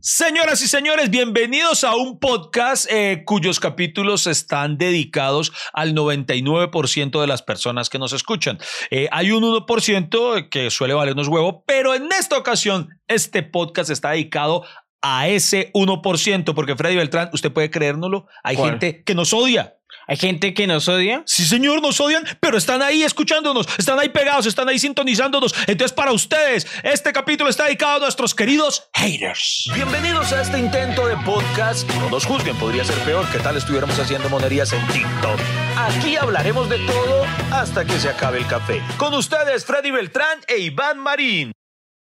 Señoras y señores, bienvenidos a un podcast eh, cuyos capítulos están dedicados al 99% de las personas que nos escuchan. Eh, hay un 1% que suele valernos huevo, pero en esta ocasión este podcast está dedicado a ese 1%, porque Freddy Beltrán, usted puede creérnoslo, hay ¿Cuál? gente que nos odia. Hay gente que nos odia. Sí, señor, nos odian, pero están ahí escuchándonos, están ahí pegados, están ahí sintonizándonos. Entonces, para ustedes, este capítulo está dedicado a nuestros queridos haters. Bienvenidos a este intento de podcast. No nos juzguen, podría ser peor que tal estuviéramos haciendo monerías en TikTok. Aquí hablaremos de todo hasta que se acabe el café. Con ustedes, Freddy Beltrán e Iván Marín.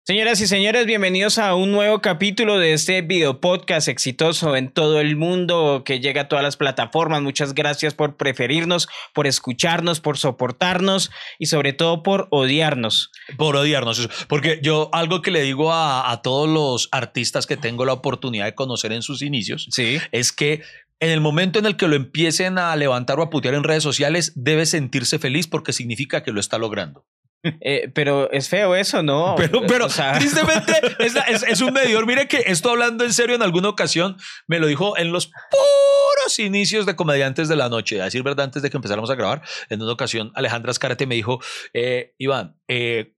Señoras y señores, bienvenidos a un nuevo capítulo de este video podcast exitoso en todo el mundo que llega a todas las plataformas. Muchas gracias por preferirnos, por escucharnos, por soportarnos y sobre todo por odiarnos. Por odiarnos, eso. porque yo algo que le digo a, a todos los artistas que tengo la oportunidad de conocer en sus inicios Sí. es que en el momento en el que lo empiecen a levantar o a putear en redes sociales, debe sentirse feliz porque significa que lo está logrando. Eh, pero es feo eso, ¿no? Pero, pero O sea, tristemente es, es- es un medidor. Mire que esto hablando en serio en alguna ocasión me lo dijo en los puros inicios de Comediantes de la Noche. A decir verdad, antes de que empezáramos a grabar, en una ocasión Alejandra Azcárate me dijo, eh, Iván, eh,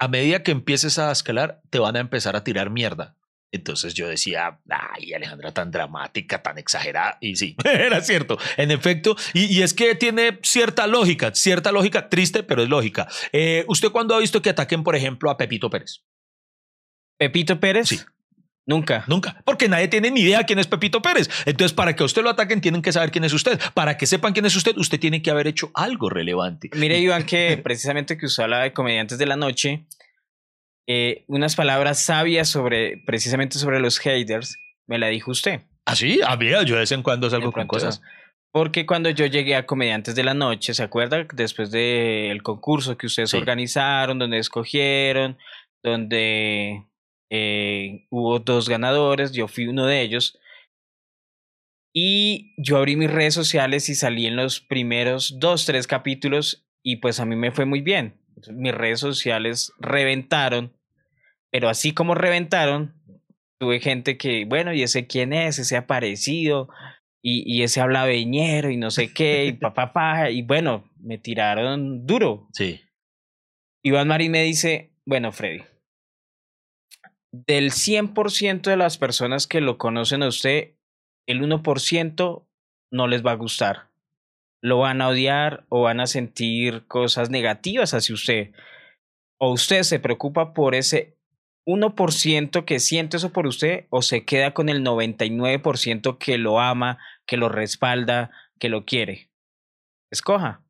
a medida que empieces a escalar, te van a empezar a tirar mierda. Entonces yo decía, ay, Alejandra tan dramática, tan exagerada. Y sí, era cierto, en efecto. Y, y es que tiene cierta lógica, cierta lógica, triste, pero es lógica. Eh, ¿Usted cuándo ha visto que ataquen, por ejemplo, a Pepito Pérez? Pepito Pérez. Sí. Nunca. Nunca, porque nadie tiene ni idea quién es Pepito Pérez. Entonces, para que a usted lo ataquen, tienen que saber quién es usted. Para que sepan quién es usted, usted tiene que haber hecho algo relevante. Mire, Iván, que precisamente que usó la de comediantes de la noche, eh, unas palabras sabias sobre, precisamente sobre los haters, me la dijo usted. ¿Ah, sí? Ah, mira, yo de vez en cuando salgo De con cosas. Porque cuando yo llegué a Comediantes de la Noche, ¿se acuerda? Después del concurso que ustedes Sí. organizaron, donde escogieron, donde eh, hubo dos ganadores, yo fui uno de ellos. Y yo abrí mis redes sociales y salí en los primeros dos, tres capítulos y pues a mí me fue muy bien. Mis redes sociales reventaron, pero así como reventaron, tuve gente que, bueno, ¿y ese quién es? Ese aparecido, y, y ese habla veñero y no sé qué, y papá, pa, y bueno, me tiraron duro. Sí. Iván Marín me dice, bueno, Freddy, del 100% de las personas que lo conocen a usted, el 1% no les va a gustar. Lo van a odiar o van a sentir cosas negativas hacia usted. O usted se preocupa por ese 1% que siente eso por usted o se queda con el 99% que lo ama, que lo respalda, que lo quiere. Escoja.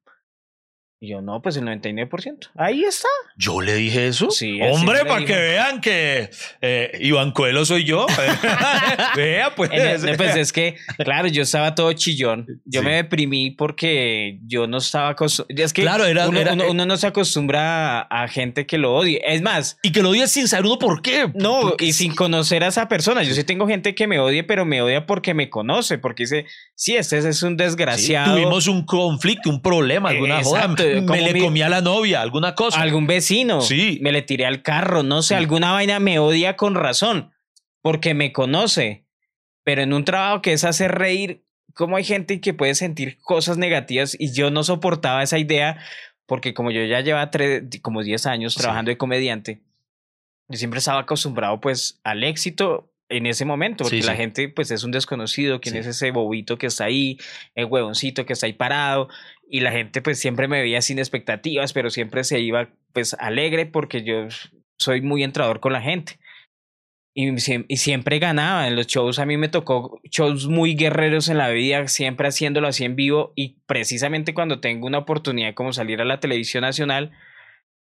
Y yo, no, pues el 99%. Ahí está. ¿Yo le dije eso? Sí, Hombre, para que vean que eh, Iván Coelho soy yo. Vea, pues. El- pues es que, claro, yo estaba todo chillón. Yo Sí. me deprimí porque yo no estaba acostumbrado. Es que Claro, era- uno, era- uno- uno no se acostumbra a, a gente que lo odie. Es más, Y que lo odies sin saber uno por qué. no, Porque y sin conocer a esa persona. Yo sí tengo gente que me odie, pero me odia porque me conoce, porque dice, sí, este es un Sí, desgraciado. tuvimos un conflicto, un problema, alguna joda. Me le mi- comí a la novia, alguna cosa. algún vecino. Sí. Me le tiré al carro, no sé, Sí. alguna vaina me odia con razón, porque me conoce. Pero en un trabajo que es hacer reír, ¿cómo hay gente que puede sentir cosas negativas? Y yo no soportaba esa idea, porque como yo ya llevaba tres, como 10 años Sí. trabajando de comediante, yo siempre estaba acostumbrado pues al éxito en ese momento, porque Sí, la sí. gente pues es un desconocido, quién Sí. es ese bobito que está ahí, el huevoncito que está ahí parado, y la gente pues siempre me veía sin expectativas, pero siempre se iba pues alegre porque yo soy muy entrador con la gente. Y siempre ganaba en los shows. A mí me tocó shows muy guerreros en la vida, siempre haciéndolo así en vivo. Y precisamente cuando tengo una oportunidad como salir a la televisión nacional,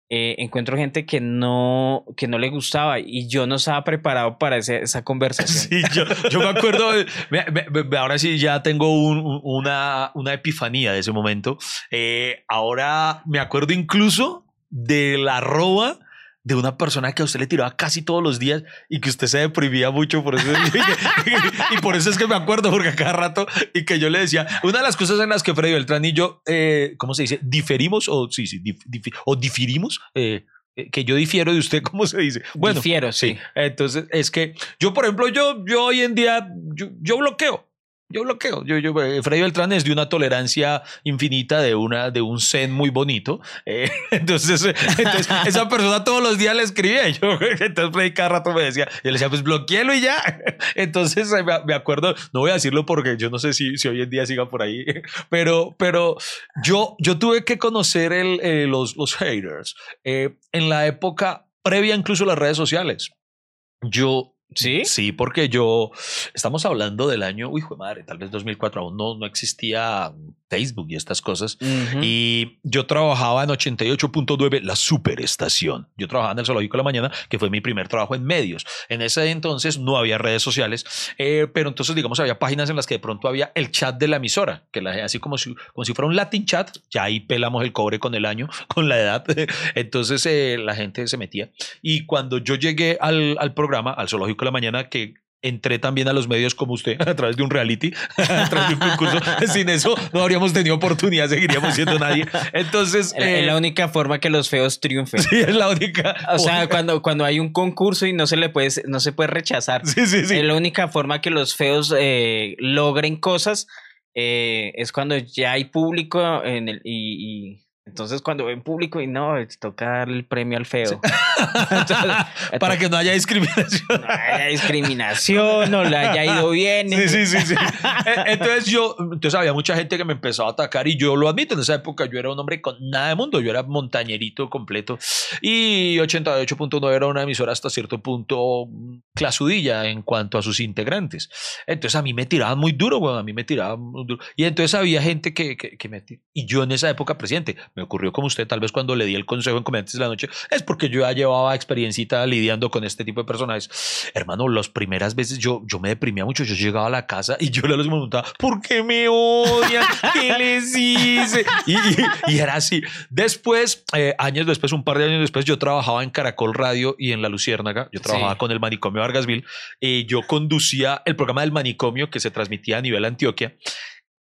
eh, encuentro gente que no, que no le gustaba y yo no estaba preparado para ese- esa conversación. Sí, yo, yo me acuerdo, de- me- me- me- ahora sí ya tengo un- un- una, una epifanía de ese momento. Eh, ahora me acuerdo incluso de la arroba de una persona que a usted le tiraba casi todos los días y que usted se deprimía mucho por eso. y por eso es que me acuerdo, porque a cada rato y que yo le decía, una de las cosas en las que Freddy Beltrán y yo, eh, ¿cómo se dice? Diferimos o sí, sí, dif- o difirimos. eh, eh, que yo difiero de usted, ¿cómo se dice? Bueno, difiero, sí. Entonces, es que yo, por ejemplo, yo, yo hoy en día, yo, yo bloqueo. Yo bloqueo. Yo, yo, eh, Freddy Beltrán es de una tolerancia infinita, de, una, de un zen muy bonito. Eh, entonces, entonces, esa persona todos los días le escribía. Yo, entonces, Freddy cada rato me decía, yo le decía, pues bloqueelo y ya. Entonces, me acuerdo, no voy a decirlo porque yo no sé si, si hoy en día siga por ahí, pero, pero yo, yo tuve que conocer el, los, los haters en la época previa incluso a las redes sociales. Yo Sí. Sí, porque yo, estamos hablando del año, uy, madre, tal vez 2004, aún no, no existía Facebook y estas cosas. Y yo trabajaba en 88.9, la superestación. Yo trabajaba en el Zoológico de la Mañana, que fue mi primer trabajo en medios. En ese entonces no había redes sociales, eh, pero entonces, digamos, había páginas en las que de pronto había el chat de la emisora, que la, así como si, como si fuera un Latin chat, ya ahí pelamos el cobre con el año, con la edad. Entonces eh, la gente se metía. Y cuando yo llegué al, al programa, al Zoológico de la Mañana, que entré también a los medios como usted a través de un reality, a través de un concurso. Sin eso no habríamos tenido oportunidad, seguiríamos siendo nadie. Entonces. Es la eh, única forma que los feos triunfen. Sí, es la única. O sea, cuando, cuando hay un concurso y no se le puede, no se puede rechazar. Sí, sí, sí. Es la única forma que los feos eh, logren cosas. Eh, es cuando ya hay público en el, y entonces, cuando ven público y no, toca darle el premio al feo. Para que no haya discriminación. No haya discriminación, no le haya ido bien. Sí, sí, sí, sí. E, entonces, yo, entonces había mucha gente que me empezó a atacar y yo lo admito. En esa época yo era un hombre con nada de mundo. Yo era montañerito completo. Y 88.9 era una emisora hasta cierto punto clasudilla en cuanto a sus integrantes. Entonces, a mí me tiraban muy duro, bueno, a mí me tiraban muy duro. Y entonces había gente que, que, que me. Y yo en esa época, presidente me ocurrió como usted, tal vez cuando le di el consejo en Comediantes de la Noche, es porque yo ya llevaba experiencita lidiando con este tipo de personajes. Hermano, las primeras veces yo, yo me deprimía mucho, yo llegaba a la casa y yo le preguntaba, ¿por qué me odian? ¿Qué les hice? Y, era así. Después, eh, años después, un par de años después, yo trabajaba en Caracol Radio y en La Luciérnaga, yo trabajaba con el manicomio Vargasville, y yo conducía el programa del manicomio que se transmitía a nivel Antioquia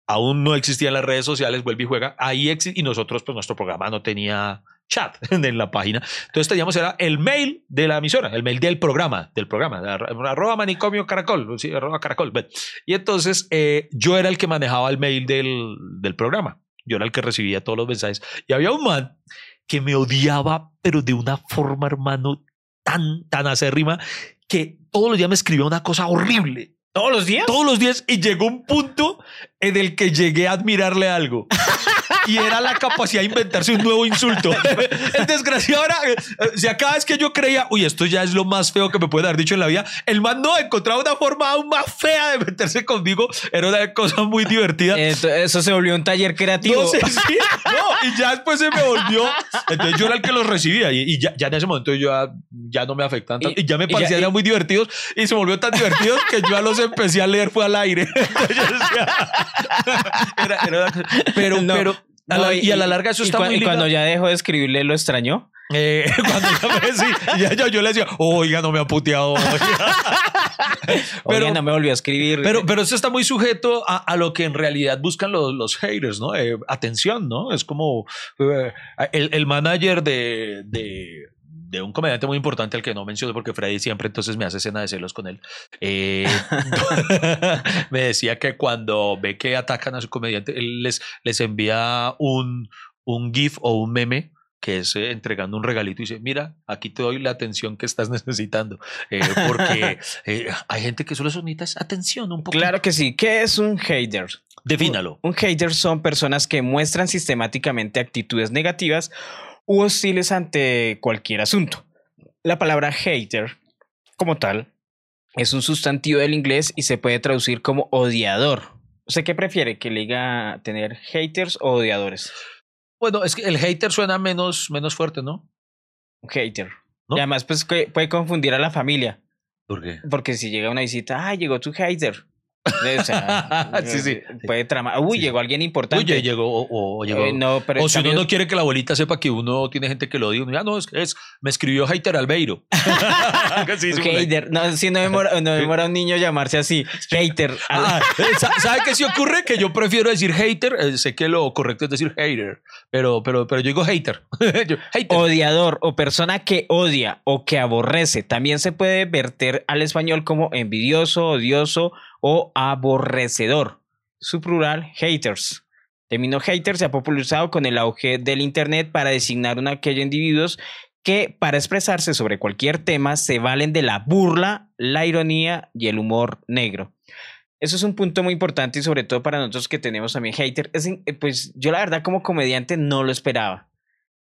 aún no existían las redes sociales, vuelve y juega, ahí existe, y nosotros, pues nuestro programa no tenía chat en la página. Entonces teníamos, era el mail de la emisora, el mail del programa, del programa, arroba manicomio caracol, sí, arroba caracol. Y entonces eh, yo era el que manejaba el mail del, del programa, yo era el que recibía todos los mensajes. Y había un man que me odiaba, pero de una forma, hermano, tan, tan acérrima, que todos los días me escribía una cosa horrible. ¿Todos los días? Todos los días. Y llegó un punto en el que llegué a admirarle algo. Y era la capacidad de inventarse un nuevo insulto. El desgraciado era, eh, si cada vez que yo creía, uy, esto ya es lo más feo que me puede haber dicho en la vida, el man no encontraba una forma aún más fea de meterse conmigo. Era una cosa muy divertida. Eso, se volvió un taller creativo. No, sí, sí. no, y ya después se me volvió. Entonces yo era el que los recibía y, ya, ya, en ese momento yo ya, ya no me afectan tanto. Y, ya me parecían muy divertidos y se volvió tan divertidos que yo a los empecé a leer fue al aire. pero, pero, y, a la larga eso está muy Y cuando ya dejó de escribirle, ¿lo extrañó? Eh, cuando ya me yo, le decía, oiga, no me ha puteado. pero no me volvió a escribir. Pero, pero eso está muy sujeto a, lo que en realidad buscan los, los haters, ¿no? Eh, atención, ¿no? Es como eh, el, el, manager de, de de un comediante muy importante al que no menciono porque Freddy siempre entonces me hace escena de celos con él. Eh, me decía que cuando ve que atacan a su comediante, él les, les envía un, un GIF o un meme que es eh, entregando un regalito y dice, mira, aquí te doy la atención que estás necesitando, eh, porque hay gente que solo necesita atención un poco. Claro que sí. ¿Qué es un hater? Defínalo. un hater son personas que muestran sistemáticamente actitudes negativas u hostiles ante cualquier asunto. La palabra hater, como tal, es un sustantivo del inglés y se puede traducir como odiador. ¿Usted qué prefiere? ¿Que le diga tener haters o odiadores? Bueno, es que el hater suena menos, menos fuerte, ¿no? Un hater. Y además, pues puede confundir a la familia. ¿Por qué? Porque si llega una visita, ah, llegó tu hater. O sea, sí, sí. Puede tramar. Uy, llegó alguien importante. Uy, llegó, o, llegó. Eh, no, pero o si uno no quiere que la abuelita sepa que uno tiene gente que lo odia, ah, no, es, es me escribió Haiter Albeiro. Hater. No, si no demora, no demora un niño llamarse así. Hater. Ah, eh, sa- ¿Sabe qué sí ocurre? Que yo prefiero decir hater. eh, sé que lo correcto es decir hater, pero, pero, pero yo digo hater. Yo, hater. odiador o persona que odia o que aborrece. También se puede verter al español como envidioso, odioso o aborrecedor. Su plural, haters. El término hater se ha popularizado con el auge del Internet para designar a aquellos individuos que para expresarse sobre cualquier tema se valen de la burla, la ironía y el humor negro. Eso es un punto muy importante y sobre todo para nosotros que tenemos también hater. Eh, pues yo la verdad como comediante no lo esperaba.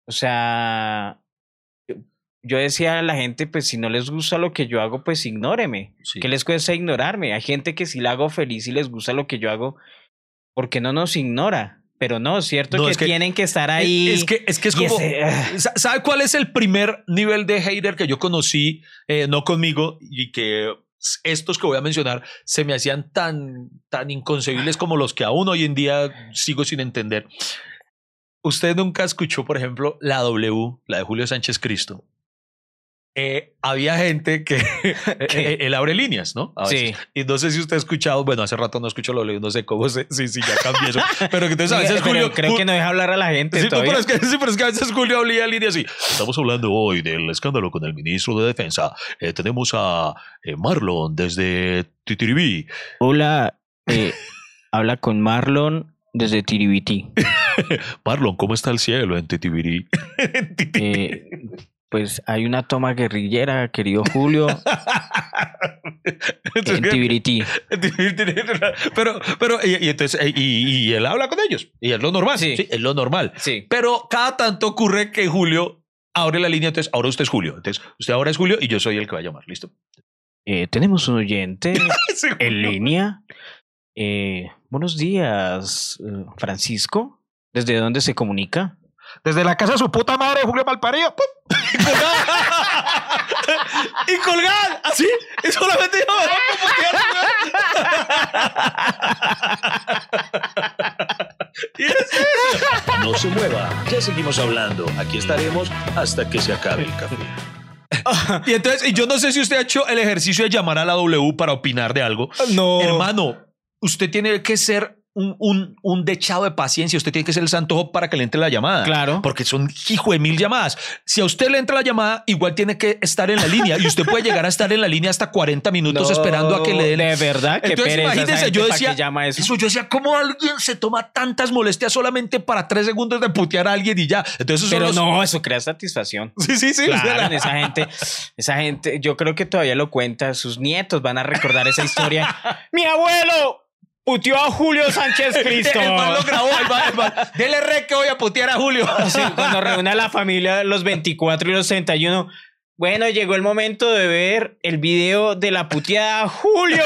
O sea, yo- decía a la gente, pues si no les gusta lo que yo hago, pues ignóreme. Sí. ¿Qué les cuesta ignorarme? Hay gente que si la hago feliz y les gusta lo que yo hago, ¿por qué no nos ignora? Pero no, cierto No, que, es que- tienen que estar ahí. Es que es, que es como. ese, ah, Sa- ¿Sabe cuál es el primer nivel de hater que yo conocí, eh, no conmigo, y que estos que voy a mencionar se me hacían tan, tan inconcebibles como los que aún hoy en día sigo sin entender? Usted nunca escuchó, por ejemplo, la W, la de Julio Sánchez Cristo. Eh, había gente que eh, él abre líneas, ¿no? A veces. Sí. Y no sé si usted ha escuchado, bueno, hace rato no escucho la W, no sé cómo se, sí, sí, ya cambié eso. Pero que entonces a veces pero Julio. creo que no deja hablar a la gente Sí, no, pero, es que, sí, pero es que a veces Julio abría línea así. Estamos hablando hoy del escándalo con el ministro de Defensa. Eh, tenemos a eh, Marlon desde Titiribí. Hola, eh, habla con Marlon desde Tiribiti. Marlon, ¿cómo está el cielo en Titibirí? En. Pues hay una toma guerrillera, querido Julio, en Tibiriti. pero, pero, y, y entonces, y, y él habla con ellos. Y es lo normal. Sí. Sí. es lo normal. Sí. Pero cada tanto ocurre que Julio abre la línea. Entonces, ahora usted es Julio. Entonces, usted ahora es Julio y yo soy el que va a llamar. ¿Listo? Eh, tenemos un oyente Sí, en línea. Eh, buenos días, eh, Francisco. ¿Desde dónde se comunica? Desde la casa de su puta madre, Julio Malparido. ¡pum! Y colgad. y colgad. Así. Y solamente yo Y es eso. No se mueva. Ya seguimos hablando. Aquí estaremos hasta que se acabe el café. y entonces, y yo no sé si usted ha hecho el ejercicio de llamar a la W para opinar de algo. No. Hermano, usted tiene que ser un, un, un dechado de paciencia. Usted tiene que ser el santo Job para que le entre la llamada. Claro. Porque son hijo de mil llamadas. Si a usted le entra la llamada, igual tiene que estar en la línea. Y usted puede llegar a estar en la línea hasta 40 minutos esperando a que le den. De verdad, que Entonces, pereza esa imagínese, gente yo decía, llama eso. Eso yo decía, ¿cómo alguien se toma tantas molestias solamente para tres segundos de putear a alguien y ya? Entonces, Pero los- no, eso crea satisfacción. Sí, sí, sí. o sea, Claro, la- esa gente, esa gente, yo creo que todavía lo cuenta, sus nietos van a recordar esa historia. Mi abuelo puteó a Julio Sánchez Cristo. El man lo grabó, el man- el man, Dele re que voy a putear a Julio. Sí, cuando reúne a la familia los 24 y los 31. Bueno, llegó el momento de ver el video de la puteada Julio.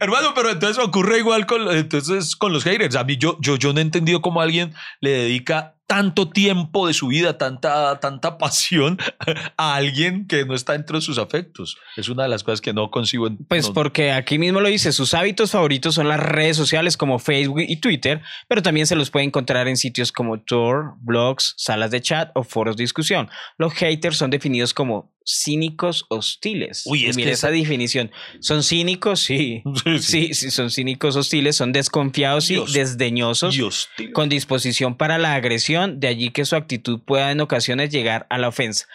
Hermano, pero entonces ocurre igual con, entonces, con los haters. A mí yo, yo, yo no he entendido cómo alguien le dedica tanto tiempo de su vida, tanta, tanta pasión a alguien que no está dentro de sus afectos. Es una de las cosas que no consigo. en- Pues no- porque aquí mismo lo dice, sus hábitos favoritos son las redes sociales como Facebook y Twitter, pero también se los puede encontrar en sitios como Tor, blogs, salas de chat o foros de discusión. Los haters son definidos como cínicos hostiles. Uy, Y es mira que esa definición. Son cínicos, sí. Sí, sí. Sí, sí, son cínicos hostiles, son desconfiados y desdeñosos. Con disposición para la agresión, de allí que su actitud pueda en ocasiones llegar a la ofensa.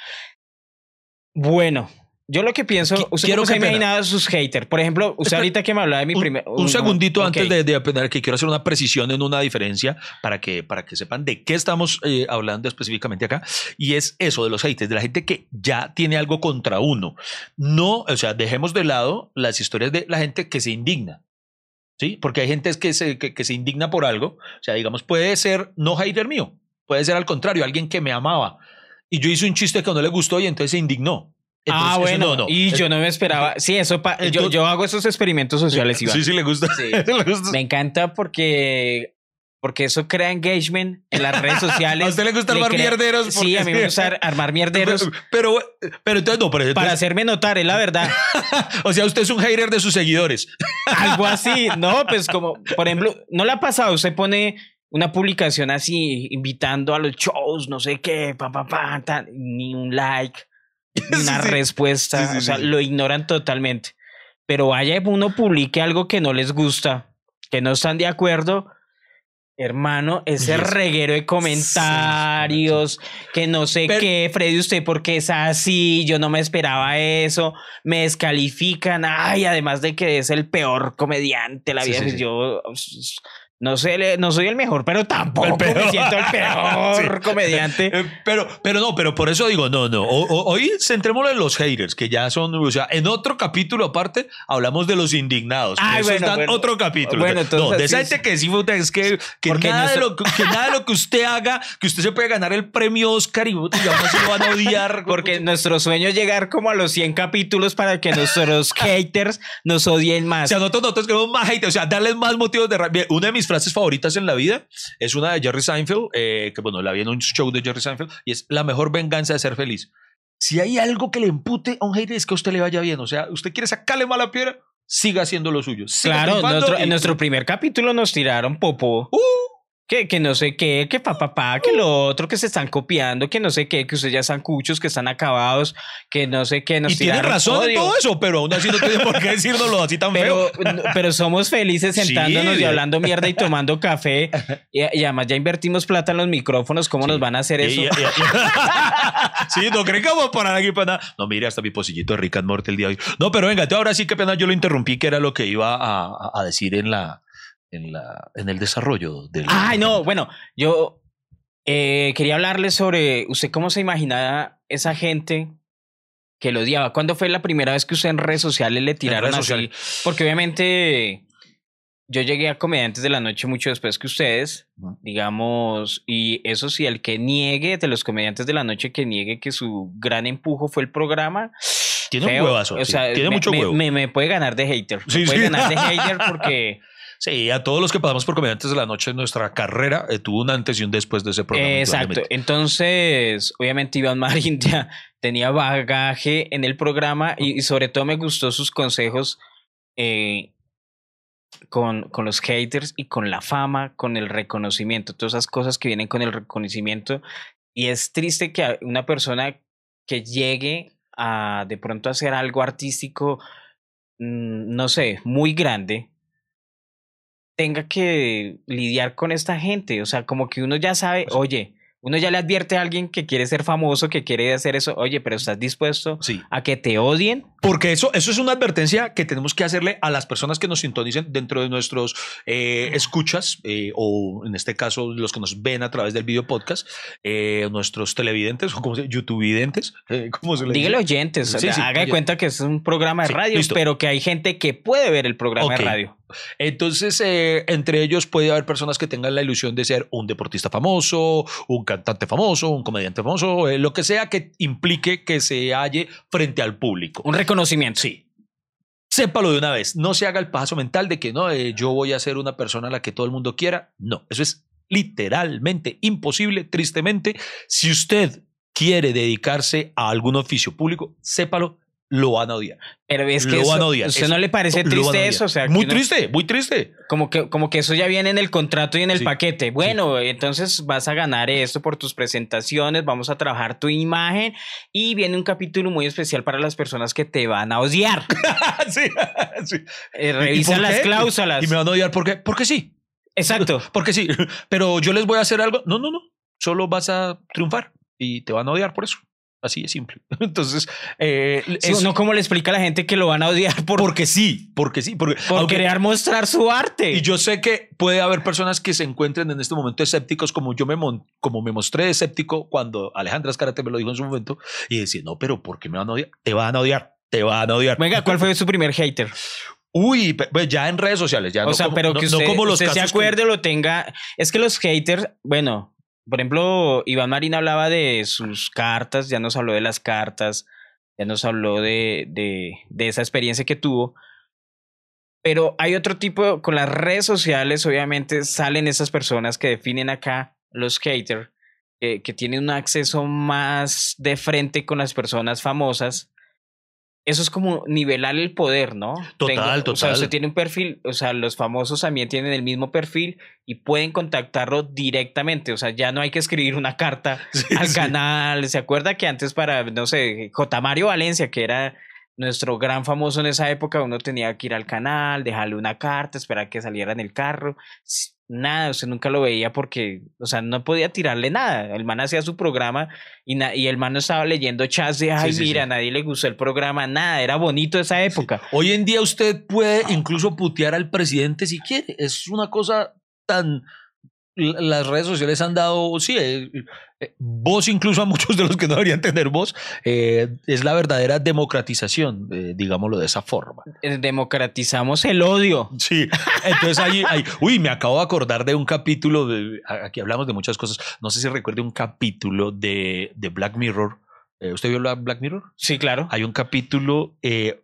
Bueno, yo lo que pienso, usted quiero cómo se imaginado sus haters. Por ejemplo, usted Espera, ahorita que me hablaba de mi un, primer. un segundito ok. antes de, de apenar que quiero hacer una precisión en una diferencia para que, para que sepan de qué estamos eh, hablando específicamente acá. Y es eso de los haters, de la gente que ya tiene algo contra uno. No, o sea, dejemos de lado las historias de la gente que se indigna. ¿Sí? Porque hay gente que se, que, que se indigna por algo. O sea, digamos, puede ser no hater mío, puede ser al contrario, alguien que me amaba. Y yo hice un chiste que no le gustó y entonces se indignó. Ah, Entonces, eso bueno. no, no. Y yo no me esperaba. Sí, eso. pa- yo, Entonces- yo hago esos experimentos sociales, Iván. Sí, sí, le gusta. Sí. Le gusta. Me encanta porque. Porque eso crea engagement en las redes sociales. A usted le gusta armar crea- mierderos. Sí, a mí me gusta ar- armar mierderos Pero, pero entonces no, pero entonces- para hacerme notar, es la verdad. o sea, usted es un hater de sus seguidores. Algo así, ¿no? Pues como, por ejemplo, ¿no le ha pasado? Usted pone una publicación así, invitando a los shows, no sé qué, pa, pa, pa, tan, ni un like. Una respuesta, o sea, lo ignoran totalmente. Pero vaya uno publique algo que no les gusta, que no están de acuerdo, Hermano, ese reguero de comentarios, que no sé qué, Freddy, usted porque es así, yo no me esperaba eso, me descalifican, ay, además de que es el peor comediante, la vida, yo no sé, no soy el mejor, pero tampoco me siento el peor comediante. Eh, pero, pero no, pero por eso digo, no, no. hoy centrémonos en los haters, que ya son, o sea, en otro capítulo aparte hablamos de los indignados. Ay, eso está en otro capítulo. Bueno, entonces, no, de esa gente que sí, es que, que nada, de lo, que nada de lo que usted haga, que usted se puede ganar el premio Oscar y digamos, se lo van a odiar. Porque nuestro sueño es llegar como a los 100 capítulos para que nuestros haters nos odien más. O sea, nosotros, nosotros queremos más haters, o sea, darles más motivos de... Una de mis frases favoritas en la vida es una de Jerry Seinfeld, eh, que bueno, la vi en un show de Jerry Seinfeld, y es la mejor venganza de ser feliz. Si hay algo que le impute a un hater es que a usted le vaya bien. O sea, usted quiere sacarle mala piedra, siga haciendo lo suyo. claro, en nuestro primer capítulo nos tiraron popo. Uh, que, que no sé qué, que papá, pa, que lo otro, que se están copiando, que no sé qué, que ustedes ya están cuchos, que están acabados, que no sé qué. Nos y tiene razón en todo eso, pero aún así no tiene por qué decírnoslo así tan pero, feo. Pero somos felices sentándonos y hablando mierda y tomando café. Y, además ya invertimos plata en los micrófonos, ¿cómo nos van a hacer eso? sí, no creen que vamos a parar aquí para nada. No, mire, hasta mi pocillito de Rick and Morty el día de hoy. No, pero venga, ahora sí que pena yo lo interrumpí, que era lo que iba a, a decir en la en, la, en el desarrollo del... Ay, no, bueno, yo eh, quería hablarle sobre, ¿usted cómo se imaginaba esa gente que lo odiaba? ¿Cuándo fue la primera vez que usted en redes sociales le tiraron así? Porque obviamente yo llegué a Comediantes de la Noche mucho después que ustedes, digamos, y eso sí, el que niegue de los Comediantes de la Noche, que niegue que su gran empujo fue el programa. Tiene un huevazo, o sea, tiene mucho huevo. Me, puede ganar de hater. me puede ganar de hater porque Sí, a todos los que pasamos por comediantes de la noche, nuestra carrera eh, tuvo un antes y un después de ese programa. Exacto. Entonces, obviamente Iván Marín ya tenía bagaje en el programa y, sobre todo me gustó sus consejos eh, con, con los haters y con la fama, con el reconocimiento, todas esas cosas que vienen con el reconocimiento. Y es triste que una persona que llegue a de pronto hacer algo artístico, mm, no sé, muy grande, tenga que lidiar con esta gente. O sea, como que uno ya sabe, oye, uno ya le advierte a alguien que quiere ser famoso, que quiere hacer eso, oye, pero estás dispuesto a que te odien. Porque eso, eso es una advertencia que tenemos que hacerle a las personas que nos sintonicen dentro de nuestros eh, escuchas, eh, o en este caso los que nos ven a través del video podcast, eh, nuestros televidentes o como se YouTube videntes, ¿cómo se le Dígale oyentes, haga de cuenta que es un programa de radio, pero que hay gente que puede ver el programa de radio. Entonces, entre ellos puede haber personas que tengan la ilusión de ser un deportista famoso, un cantante famoso, un comediante famoso, lo que sea que implique que se halle frente al público. Un reconocimiento. Sí. Sépalo de una vez. No se haga el paso mental de que no, eh, yo voy a ser una persona a la que todo el mundo quiera. No, eso es literalmente imposible, tristemente. Si usted quiere dedicarse a algún oficio público, sépalo lo van a odiar. Pero es que lo van a odiar. ¿Usted no le parece triste eso? O sea, muy triste, muy triste. Como que, como que eso ya viene en el contrato y en el paquete. Bueno, entonces vas a ganar esto por tus presentaciones, vamos a trabajar tu imagen y viene un capítulo muy especial para las personas que te van a odiar. sí, sí. Eh, revisa las cláusulas. Y me van a odiar porque, porque sí. Exacto. Porque sí. Pero yo les voy a hacer algo. No, no, no. Solo vas a triunfar y te van a odiar por eso. Así de simple. Entonces, eh, no como le explica a la gente que lo van a odiar por, porque sí, porque sí, porque, por querer mostrar su arte. Y yo sé que puede haber personas que se encuentren en este momento escépticos, como yo me, como me mostré escéptico cuando Alejandra Escarate me lo dijo en su momento, y decía, no, pero ¿por qué me van a odiar? Te van a odiar, te van a odiar. Venga, ¿cuál fue su primer hater? Uy, pues ya en redes sociales, ya o sea, pero que usted, como los se acuerde lo tenga. Es que los haters, bueno, por ejemplo, Iván Marín hablaba de sus cartas, ya nos habló de las cartas, ya nos habló de, de, esa experiencia que tuvo. Pero hay otro tipo, con las redes sociales, obviamente salen esas personas que definen acá los haters, que tienen un acceso más de frente con las personas famosas eso es como nivelar el poder, ¿no? Total, total. O sea, total. tiene un perfil, o sea, los famosos también tienen el mismo perfil y pueden contactarlo directamente. O sea, ya no hay que escribir una carta Sí, al sí. canal. ¿Se acuerda que antes para, no sé, J. Mario Valencia, que era nuestro gran famoso en esa época, uno tenía que ir al canal, dejarle una carta, esperar que saliera en el carro. Nada, usted nunca lo veía porque, o sea, no podía tirarle nada. El man hacía su programa y, na- y el man no estaba leyendo chats de, ay, sí, mira, sí. a nadie le gustó el programa, nada, era bonito esa época. Hoy en día usted puede incluso putear al presidente si quiere. Es una cosa tan... Las redes sociales han dado, sí, eh, voz incluso a muchos de los que no deberían tener voz. Eh, es la verdadera democratización, eh, digámoslo de esa forma. Eh, Democratizamos el odio. Sí, entonces ahí, ahí- uy, me acabo de acordar de un capítulo, de, a- aquí hablamos de muchas cosas, no sé si recuerde un capítulo de, de Black Mirror. Eh, ¿Usted vio la Black Mirror? Sí, claro. Hay un capítulo eh,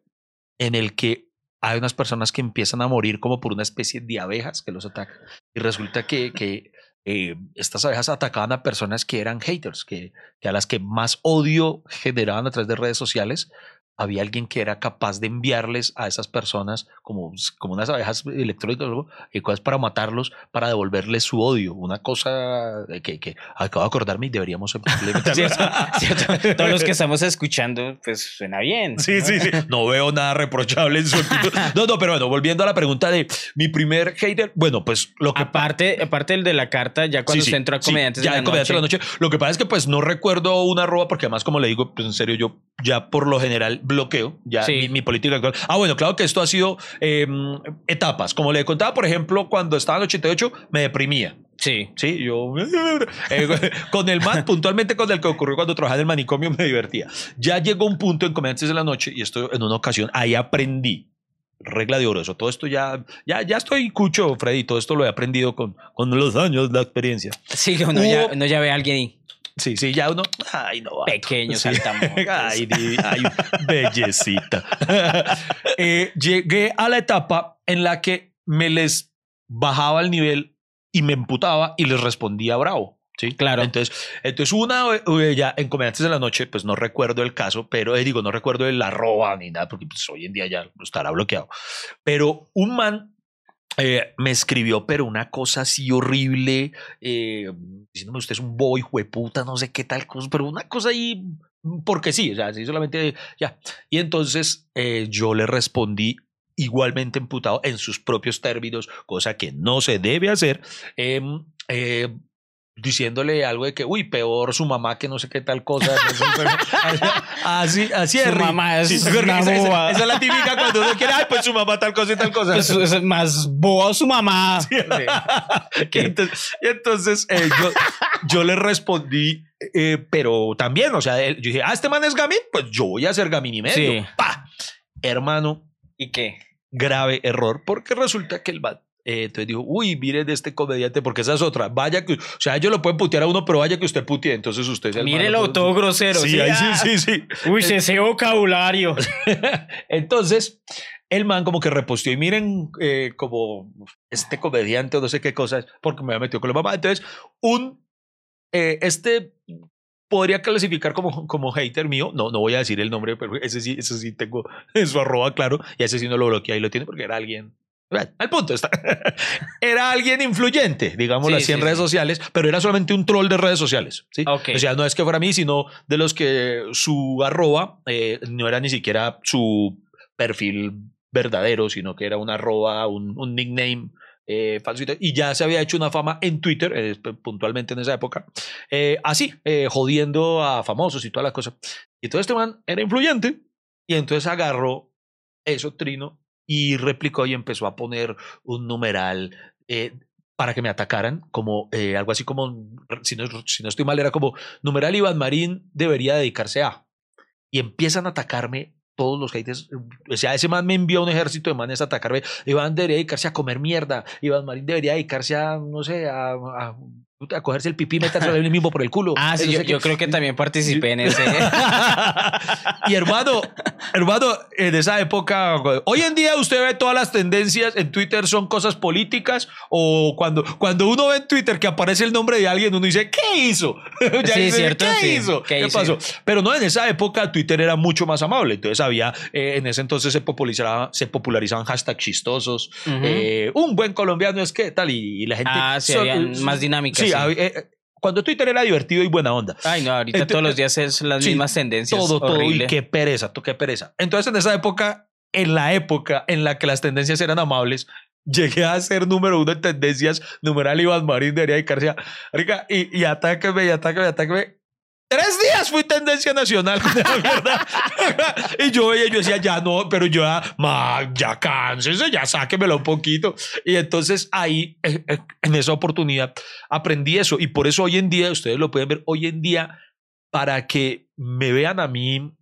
en el que hay unas personas que empiezan a morir como por una especie de abejas que los atacan. Y resulta que, que eh, estas abejas atacaban a personas que eran haters, que, que a las que más odio generaban a través de redes sociales. Había alguien que era capaz de enviarles a esas personas como, como unas abejas electrónicas ¿no? y cosas para matarlos, para devolverles su odio. Una cosa eh, que, que acabo de acordarme y deberíamos. ¿Cierto? Todos los que estamos escuchando, pues suena bien. Sí, sí, sí. No veo nada reprochable en su actitud. No, no, pero bueno, volviendo a la pregunta de mi primer hater, bueno, pues lo que Aparte, aparte el de la carta, ya cuando Sí, sí, usted entró a sí, Comediantes ya de la Comediantes de la Noche, noche. Lo que pasa es que pues no recuerdo una arroba porque además como le digo, pues en serio yo ya por lo general bloqueo ya Sí. mi, mi política actual. Ah, bueno, claro que esto ha sido eh, etapas. Como le contaba, por ejemplo, cuando estaba en 88 me deprimía. Sí. Sí, yo eh, con el man, puntualmente con el que ocurrió cuando trabajaba en el manicomio, me divertía. Ya llegó un punto en Comediantes de la Noche, y esto en una ocasión, ahí aprendí. Regla de oro, eso, todo esto ya, ya, ya estoy cucho, Freddy, todo esto lo he aprendido con, con los años, la experiencia. Sí, uno, ya, Hubo- uno ya ve a alguien ahí, Sí, sí, ya uno, ay, no. pequeño, Sí. Ay, ay, bellecita. Eh, llegué a la etapa en la que me les bajaba el nivel y me emputaba y les respondía bravo. Sí, Claro. Entonces, entonces una ya en Comediantes de la Noche, pues no recuerdo el caso, pero eh, digo, no recuerdo el arroba ni nada, porque pues, hoy en día ya estará bloqueado. Pero un man eh, me escribió, pero una cosa así horrible, eh, diciéndome usted es un boy, jueputa, no sé qué tal cosa, pero una cosa ahí, porque sí, o sea, así solamente ya. Y entonces eh, yo le respondí igualmente emputado en sus propios términos, cosa que no se debe hacer, em, eh, diciéndole algo de que, uy, peor su mamá que no sé qué tal cosa. pero- así, así Su es. Ri- mamá es una esa, esa- boba. esa es la típica cuando uno quiere, ay, pues su mamá tal cosa y tal cosa. Pues, es más boba su mamá. Y entonces, y entonces, eh, yo, yo le respondí, eh, pero también, o sea, yo dije, ah, este man es Gamin, pues yo voy a ser Gamin y medio. Sí. Pa. Hermano, ¿Y qué? grave error, porque resulta que el man, eh, entonces dijo, uy, mire de este comediante, porque esa es otra. Vaya que, o sea, ellos lo pueden putear a uno, pero vaya que usted putee, entonces usted Mírelo todo grosero. Sí, ahí sí, ah. sí, sí. Uy, ese vocabulario. Entonces, el man como que reposteó y miren eh, como este comediante o no sé qué cosas, porque me había metido con la mamá. Entonces, un, eh, este podría clasificar como, como hater mío, no, no voy a decir el nombre, pero ese sí, ese sí tengo en su arroba claro, y ese sí no lo bloquea y lo tiene porque era alguien... Al punto está. era alguien influyente, digámoslo Sí, así, en redes sí. sociales, pero era solamente un troll de redes sociales. ¿sí? Ok. O sea, no es que fuera mí, sino de los que su arroba eh, no era ni siquiera su perfil verdadero, sino que era una arroba, un, un nickname eh, falso y ya se había hecho una fama en Twitter, eh, puntualmente en esa época, eh, así, jodiendo a famosos y toda la cosa. Y todo este man era influyente, y entonces agarró eso, Trino, y replicó y empezó a poner un numeral eh, para que me atacaran, como eh, algo así como, si no, si no estoy mal, era como, numeral Iván Marín debería dedicarse a. Y empiezan a atacarme todos los haters. O sea, ese man me envió un ejército de manes a atacarme. Iván debería dedicarse a comer mierda. Iván Marín debería dedicarse a, no sé, a, a, a cogerse el pipí y metérselo él mismo por el culo. Ah, sí, yo, creo que también participé en ese. y hermano, Hermano, en esa época, hoy en día usted ve todas las tendencias en Twitter son cosas políticas o cuando, cuando uno ve en Twitter que aparece el nombre de alguien, uno dice, ¿qué hizo? Ya Sí, dice, cierto, ¿Qué sí. hizo? ¿Qué ¿Qué, hizo? pasó? Pero no, en esa época Twitter era mucho más amable. Entonces había, eh, en ese entonces se, popularizaba, se popularizaban hashtags chistosos. Eh, un buen colombiano es que tal, y, y la gente... Ah, sí, sol- habían más dinámicas, Sí, había- eh, cuando Twitter era divertido y buena onda. Ay, no, ahorita Entonces, todos los días es las sí, mismas tendencias. Todo, todo. Y qué pereza, tú, qué pereza. Entonces, en esa época, en la época en la que las tendencias eran amables, llegué a ser número uno en tendencias, numeral Iván Marín de Heredia y García. Marica, y, y atáqueme, y atáqueme, atáqueme. Tres días fui tendencia nacional, y yo veía, yo decía, ya no, pero yo ya, ma, ya cánsese, ya sáquemelo un poquito. Y entonces ahí, eh, eh, en esa oportunidad, aprendí eso. Y por eso hoy en día, ustedes lo pueden ver, hoy en día, para que me vean a mí,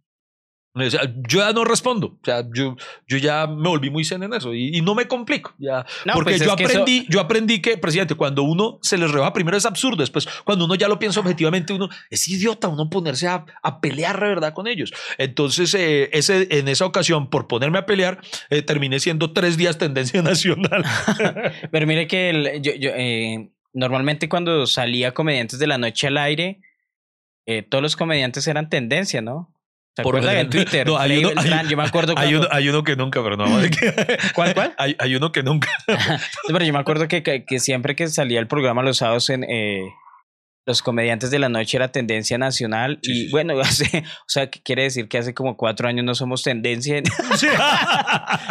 o sea, yo ya no respondo. O sea, yo, yo ya me volví muy zen en eso y, y no me complico. Ya, No, porque pues yo eso- aprendí, yo aprendí que, presidente, cuando uno se les rebaja, primero es absurdo, después cuando uno ya lo piensa objetivamente, uno es idiota, uno ponerse a, a pelear de verdad con ellos. Entonces, eh, ese, en esa ocasión, por ponerme a pelear, eh, terminé siendo tres días tendencia nacional. Pero mire que el- yo, yo, eh, normalmente cuando salía Comediantes de la Noche al aire, todos los comediantes eran tendencia, ¿no? ¿Se Por acuerdan en. Twitter? No, hay uno- hay- Beltrán, yo me acuerdo hay, cuando- uno, hay uno que nunca, pero no. ¿Cuál, cuál? Hay, hay uno que nunca. Pero yo me acuerdo que, que, que siempre que salía el programa los sábados en eh, los comediantes de la noche era tendencia nacional Sí, y bueno, hace, o sea, ¿qué quiere decir que hace como cuatro años no somos tendencia? Sí.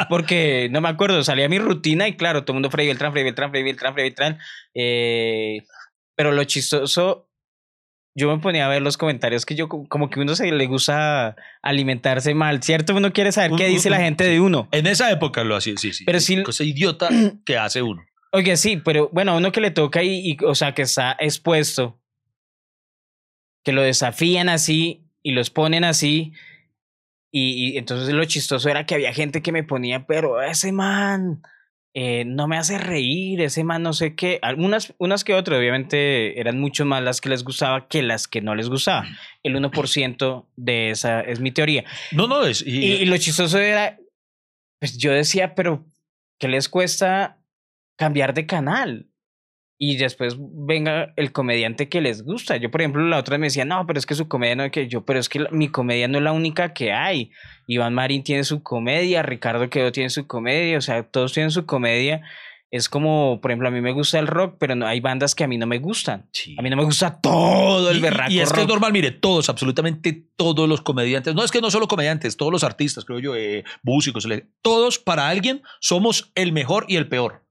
Porque no me acuerdo, salía mi rutina y claro, todo el mundo Freddy Beltrán, Freddy Beltrán, Freddy Beltrán, Freddy Beltrán. eh, pero lo chistoso, yo me ponía a ver los comentarios que yo co- como que uno se le gusta alimentarse mal, ¿cierto? Uno quiere saber qué dice la gente de uno. En esa época lo hacía, sí, sí. Pero sí- Cosa idiota que hace uno. Oye, sí, pero bueno, a uno que le toca y, y, o sea, que está expuesto, que lo desafían así y los ponen así. Y, y entonces lo chistoso era que había gente que me ponía, pero ese man eh, no me hace reír, ese man no sé qué. Algunas, unas que otras, obviamente eran mucho más las que les gustaba que las que no les gustaba. El 1% de esa es mi teoría. No, no, es. Y, Y, y lo chistoso era, pues yo decía, pero ¿qué les cuesta cambiar de canal? Y después venga el comediante que les gusta. Yo, por ejemplo, la otra me decía, no, pero es que su comedia no es que yo, pero es que la- mi comedia no es la única que hay. Iván Marín tiene su comedia, Ricardo Quedo tiene su comedia, o sea, todos tienen su comedia. Es como, por ejemplo, a mí me gusta el rock, pero no, hay bandas que a mí no me gustan. Sí. A mí no me gusta todo el y- berraco Y, es que es normal, mire, todos, absolutamente todos los comediantes, no es que no solo comediantes, todos los artistas, creo yo, eh, músicos, todos para alguien somos el mejor y el peor.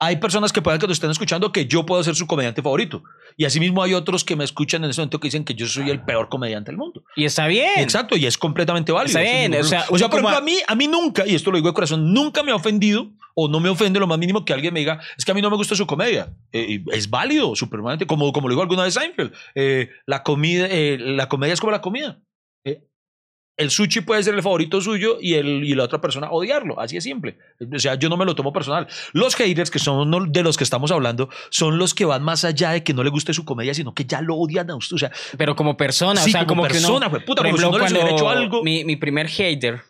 Hay personas que pueden que nos estén escuchando que yo puedo ser su comediante favorito. Y asimismo hay otros que me escuchan en ese momento que dicen que yo soy el peor comediante del mundo. Y está bien. Exacto, y es completamente válido. Está es bien, muy- o sea, o sea, por ejemplo, a- a mí, a mí nunca, y esto lo digo de corazón, nunca me ha ofendido o no me ofende lo más mínimo que alguien me diga, es que a mí no me gusta su comedia. Eh, es válido, supremamente, como, como lo dijo alguna vez Seinfeld. Eh, la, comida, eh, la comedia es como la comida. El sushi puede ser el favorito suyo y, el, y la otra persona odiarlo. Así es simple. O sea, yo no me lo tomo personal. Los haters, que son de los que estamos hablando, son los que van más allá de que no le guste su comedia, sino que ya lo odian a usted. O sea, Pero como persona, sí, o sea, como, que persona, uno, fue puta, como si ejemplo, no les hubiera cuando hecho algo. Mi, mi primer hater,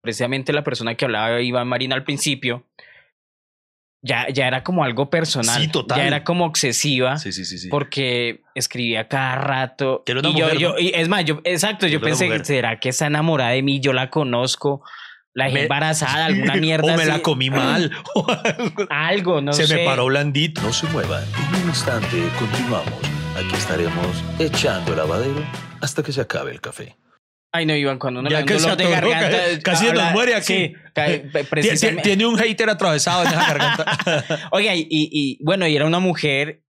precisamente la persona que hablaba Iván Marín al principio, ya, ya era como algo personal. Sí, total. Ya era como obsesiva. Sí, sí, sí. sí. Porque escribía cada rato. Que era una y yo, mujer, yo- ¿no? y es más, yo, exacto, Que yo pensé. ¿será que está enamorada de mí? Yo la conozco. La dejé Me- embarazada, alguna mierda. o me la comí mal. Algo, no se sé. me paró blandito. No se muevan. En un instante continuamos. Aquí estaremos echando el lavadero hasta que se acabe el café. Ay, no, Iván, cuando uno Ya le da un dolor de garganta. ca- casi habla- nos muere aquí. Sí, precisamente. Tiene un hater atravesado en esa garganta. Oiga, y, y, bueno, y era una mujer,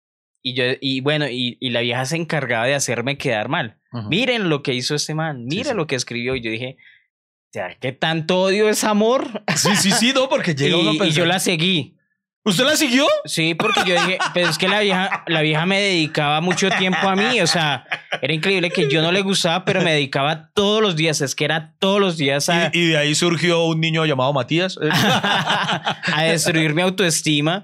y yo, y bueno, y, y la vieja se encargaba de hacerme quedar mal. Miren lo que hizo este man, miren sí. lo que escribió. Y yo dije, ¿será que tanto odio es amor? Sí, sí, sí, no, porque llega uno Y, yo la seguí. ¿Usted la siguió? Sí, porque yo dije, pero es que la vieja, la vieja me dedicaba mucho tiempo a mí. O sea, era increíble que yo no le gustaba, pero me dedicaba todos los días. Es que era todos los días a, Y, y de ahí surgió un niño llamado Matías. a destruir mi autoestima.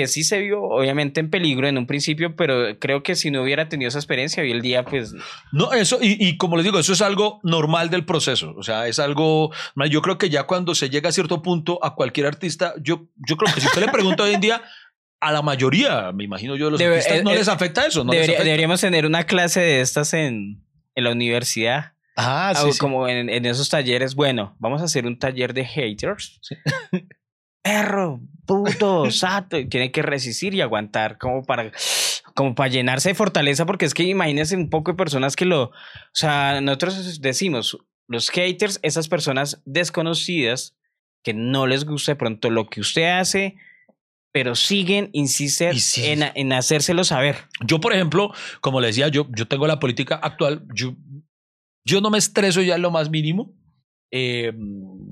Que sí se vio obviamente en peligro en un principio, pero creo que si no hubiera tenido esa experiencia hoy el día, pues No, eso, y, y como les digo, eso es algo normal del proceso. O sea, es algo. Yo creo que ya cuando se llega a cierto punto a cualquier artista, yo, yo creo que si usted le pregunta hoy en día, a la mayoría, me imagino yo, de los Debe- artistas, eh, no eh, les afecta eso. No les debería- afecta. deberíamos tener una clase de estas en, en la universidad. Ah, sí, sí. como en, en esos talleres, bueno, vamos a hacer un taller de haters. Perro, puto, sato. Tiene que resistir y aguantar como para, como para llenarse de fortaleza, porque es que imagínense un poco de personas que lo. O sea, nosotros decimos, los haters, esas personas desconocidas que no les gusta de pronto lo que usted hace, pero siguen, insisten sí. en, en hacérselo saber. Yo, por ejemplo, como le decía, yo, yo tengo la política actual, yo, yo no me estreso ya en lo más mínimo. Eh,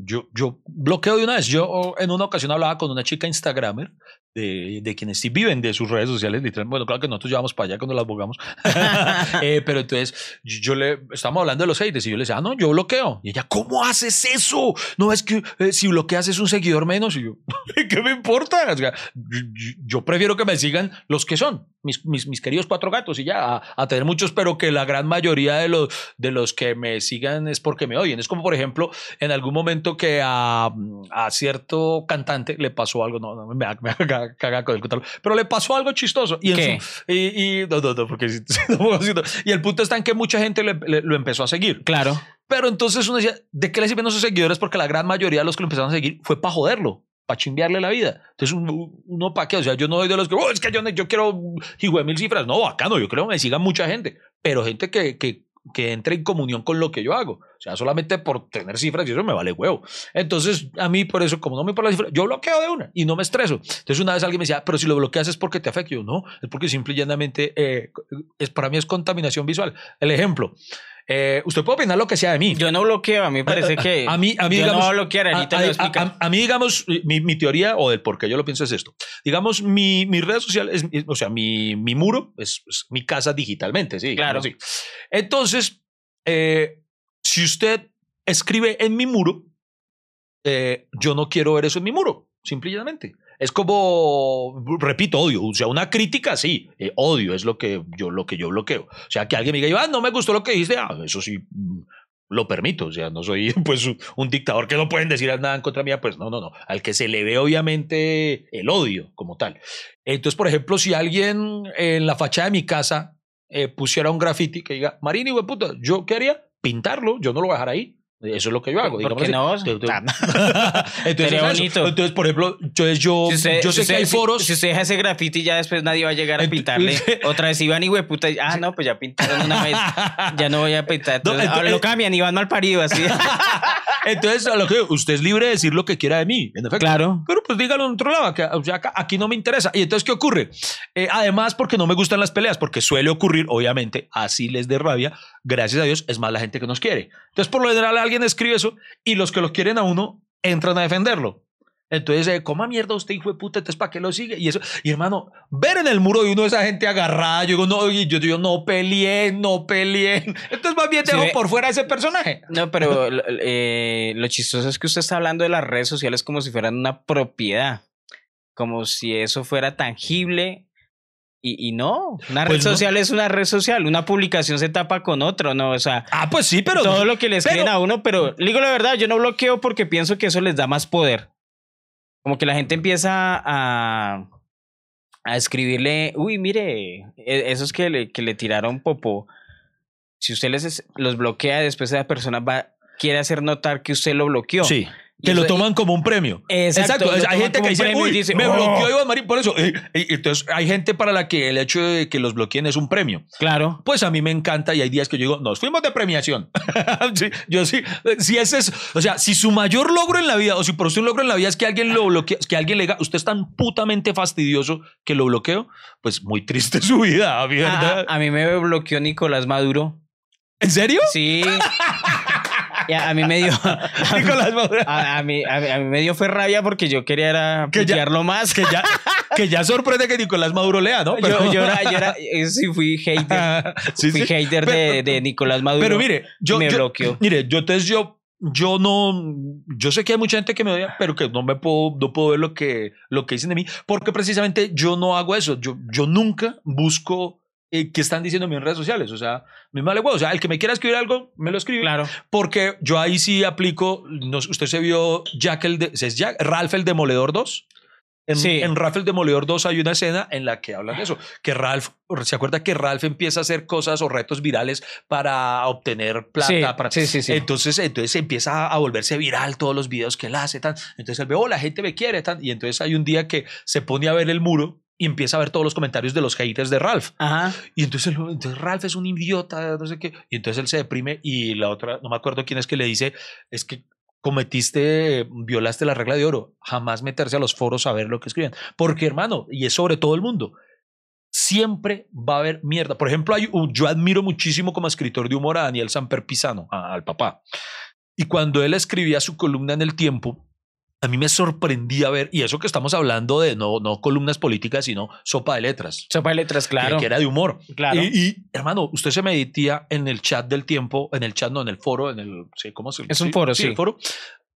yo, yo bloqueo de una vez. Yo en una ocasión hablaba con una chica Instagramer de, de quienes sí viven de sus redes sociales. literal. Bueno, claro que nosotros llevamos para allá cuando las abogamos. Eh, pero entonces yo, yo le estábamos hablando de los haters y yo le decía, ah, no, yo bloqueo. Y ella, ¿cómo haces eso? No es que eh, si bloqueas es un seguidor menos. Y yo, ¿qué me importa? O sea, yo, prefiero que me sigan los que son, mis, mis, mis queridos cuatro gatos y ya, a, a tener muchos, pero que la gran mayoría de los, de los que me sigan es porque me oyen. Es como, por ejemplo, en algún momento que a, a cierto cantante le pasó algo, no, no me va me va a cagar con el contarlo, pero le pasó algo chistoso. Y, ¿Qué? su- y, y- no, no, no, porque no el punto está en que mucha gente le- le- lo empezó a seguir. Claro. Pero entonces uno decía, ¿de qué le sirven esos seguidores? Porque la gran mayoría de los que lo empezaron a seguir fue para joderlo, para chimbearle la vida. Entonces uno, uno para qué, o sea, yo no soy de los que, "Oh, es que yo, yo quiero, hijo de mil cifras. No, bacano, yo creo que me siga mucha gente, pero gente que, que, que entre en comunión con lo que yo hago. O sea, solamente por tener cifras y eso me vale huevo. Entonces, a mí por eso, como no me importa la cifra, yo bloqueo de una y no me estreso. Entonces, una vez alguien me decía, pero si lo bloqueas es porque te afecta. Yo, no, es porque simple y llanamente, eh, es, para mí es contaminación visual. El ejemplo, eh, usted puede opinar lo que sea de mí. Yo no bloqueo, a mí me parece que. A mí, a mí yo digamos, no bloquear, a, mí, digamos, mi, mi teoría o del por qué yo lo pienso es esto. Digamos, mi, mi red social es, o sea, mi, mi muro es, es mi casa digitalmente, sí. Claro. así. Entonces, eh, si usted escribe en mi muro, eh, yo no quiero ver eso en mi muro, simple y llanamente. Es como, repito, odio. O sea, una crítica, sí. eh, odio es lo que, yo, lo que yo bloqueo. O sea, que alguien me diga, ah, no me gustó lo que dijiste. Ah, eso sí, mm, lo permito. O sea, no soy pues un, dictador que no pueden decir nada en contra mía. Pues no, no, no. Al que se le ve obviamente el odio como tal. Entonces, por ejemplo, si alguien en la fachada de mi casa eh, pusiera un graffiti que diga, Marini, puta, ¿yo qué haría? Pintarlo. Yo no lo voy a dejar ahí. Eso es lo que yo hago. ¿Por qué no? Entonces, bonito. entonces, por ejemplo, entonces yo, Si usted- yo si sé que usted- hay si- foros. Si, usted deja ese graffiti, ya después nadie va a llegar a pintarle. Otra vez iban y hueputa. Ah, no, pues ya pintaron una vez. Ya no voy a pintar. No, Entonces, ah, entonces- lo cambian y van mal parido así. Entonces, a lo que usted es libre de decir lo que quiera de mí, en efecto. claro. Pero pues dígalo en otro lado, que o sea, acá- aquí no me interesa. Y entonces, ¿qué ocurre? Eh, además, porque no me gustan las peleas, porque suele ocurrir, obviamente, así les dé rabia, gracias a Dios, es más la gente que nos quiere. Entonces, por lo general, alguien escribe eso y los que lo quieren a uno entran a defenderlo. Entonces, eh, coma mierda usted, hijo de puta, entonces, ¿para qué lo sigue? Y eso, y hermano, ver en el muro de uno esa gente agarrada, yo digo, no, y yo digo, no peleen, no peleen. Entonces, más bien dejo por fuera a ese personaje. No, pero eh, lo chistoso es que usted está hablando de las redes sociales como si fueran una propiedad. Como si eso fuera tangible. Y, y no, una red Pues no. social es una red social. Una publicación se tapa con otro, ¿no? O sea, Ah, pues sí, pero. todo lo que le escriben pero- a uno, pero digo la verdad, yo no bloqueo porque pienso que eso les da más poder. Como que la gente empieza a, a escribirle, uy, mire, e- esos que le, que le tiraron popo, si usted les es- los bloquea, después esa persona va, quiere hacer notar que usted lo bloqueó. Sí. Que lo toman como un premio. Exacto, Hay gente que dice, "Uy, dice, me "Oh". bloqueó Iván Marín por eso. Eh, eh, Entonces, hay gente para la que el hecho de que los bloqueen es un premio. Claro. Pues a mí me encanta y hay días que yo digo, nos fuimos de premiación. Sí, yo sí, si ese es, o sea, si su mayor logro en la vida, o si por un logro en la vida es que alguien lo bloquee, que alguien le diga, usted es tan putamente fastidioso que lo bloqueo, pues muy triste su vida, ¿verdad? a mí me bloqueó Nicolás Maduro. ¿En serio? Sí. A, mí me dio. A, Nicolás Maduro. a- a mí, a mí- a mí me dio fue rabia porque yo quería era Que ya- más. Que ya, que ya sorprende que Nicolás Maduro lea, ¿no? yo, yo era, yo era, eh, sí fui hater. sí, fui sí. hater de, Pero- de Nicolás Maduro. Pero mire, yo, me yo- bloqueó. mire, yo entonces yo yo no, yo sé que hay mucha gente que me odia, pero que no me puedo, no puedo ver lo que, lo que dicen de mí, porque precisamente yo no hago eso. Yo, yo nunca busco eh, qué están diciendo en redes sociales. O sea, me vale huevo. O sea, el que me quiera escribir algo, me lo escribe. Claro. Porque yo ahí sí aplico, no, usted se vio Jack el de, ¿es Jack? Ralph el Demoledor 2. En, Sí. en Ralph el Demoledor 2 hay una escena en la que hablan de eso, que Ralph, ¿se acuerda que Ralph empieza a hacer cosas o retos virales para obtener plata? Sí, para, sí, sí, sí. Entonces, entonces empieza a volverse viral todos los videos que él hace. Tan. Entonces él ve, oh, la gente me quiere. Tan. Y entonces hay un día que se pone a ver el muro y empieza a ver todos los comentarios de los haters de Ralph. Ajá. Y entonces, entonces Ralph es un idiota, no sé qué. Y entonces él se deprime y la otra, no me acuerdo quién es que le dice, es que cometiste, violaste la regla de oro, jamás meterse a los foros a ver lo que escriben. Porque hermano, y es sobre todo el mundo, siempre va a haber mierda. Por ejemplo, hay, un- yo admiro muchísimo como escritor de humor a Daniel Samper Pisano, a- al papá. Y cuando él escribía su columna en el tiempo, a mí me sorprendía ver, y eso que estamos hablando de no, no columnas políticas, sino sopa de letras. Sopa de letras, que- claro. Que, era de humor. Claro. Y, y, hermano, usted se metía en el chat del tiempo, en el chat, no, en el foro, en el. Sí, ¿Cómo se Es un foro, sí. el foro.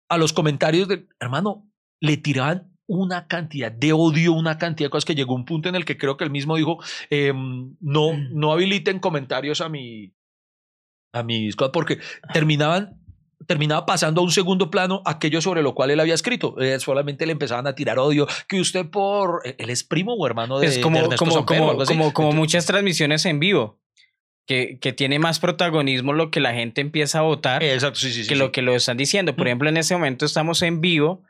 A los comentarios del. Hermano, le tiraban una cantidad de odio, una cantidad de cosas que llegó un punto en el que creo que él mismo dijo: em, no, no habiliten comentarios a mi. A mis cosas, porque terminaban. Terminaba pasando a un segundo plano aquello sobre lo cual él había escrito. Eh, solamente le empezaban a tirar odio. Que usted por. Él es primo o hermano de. es como, de Ernesto como, como, como, muchas transmisiones en vivo, que, que tiene más protagonismo lo que la gente empieza a votar Exacto, sí, sí, que sí. lo que lo están diciendo. Por ejemplo, en ese momento estamos en vivo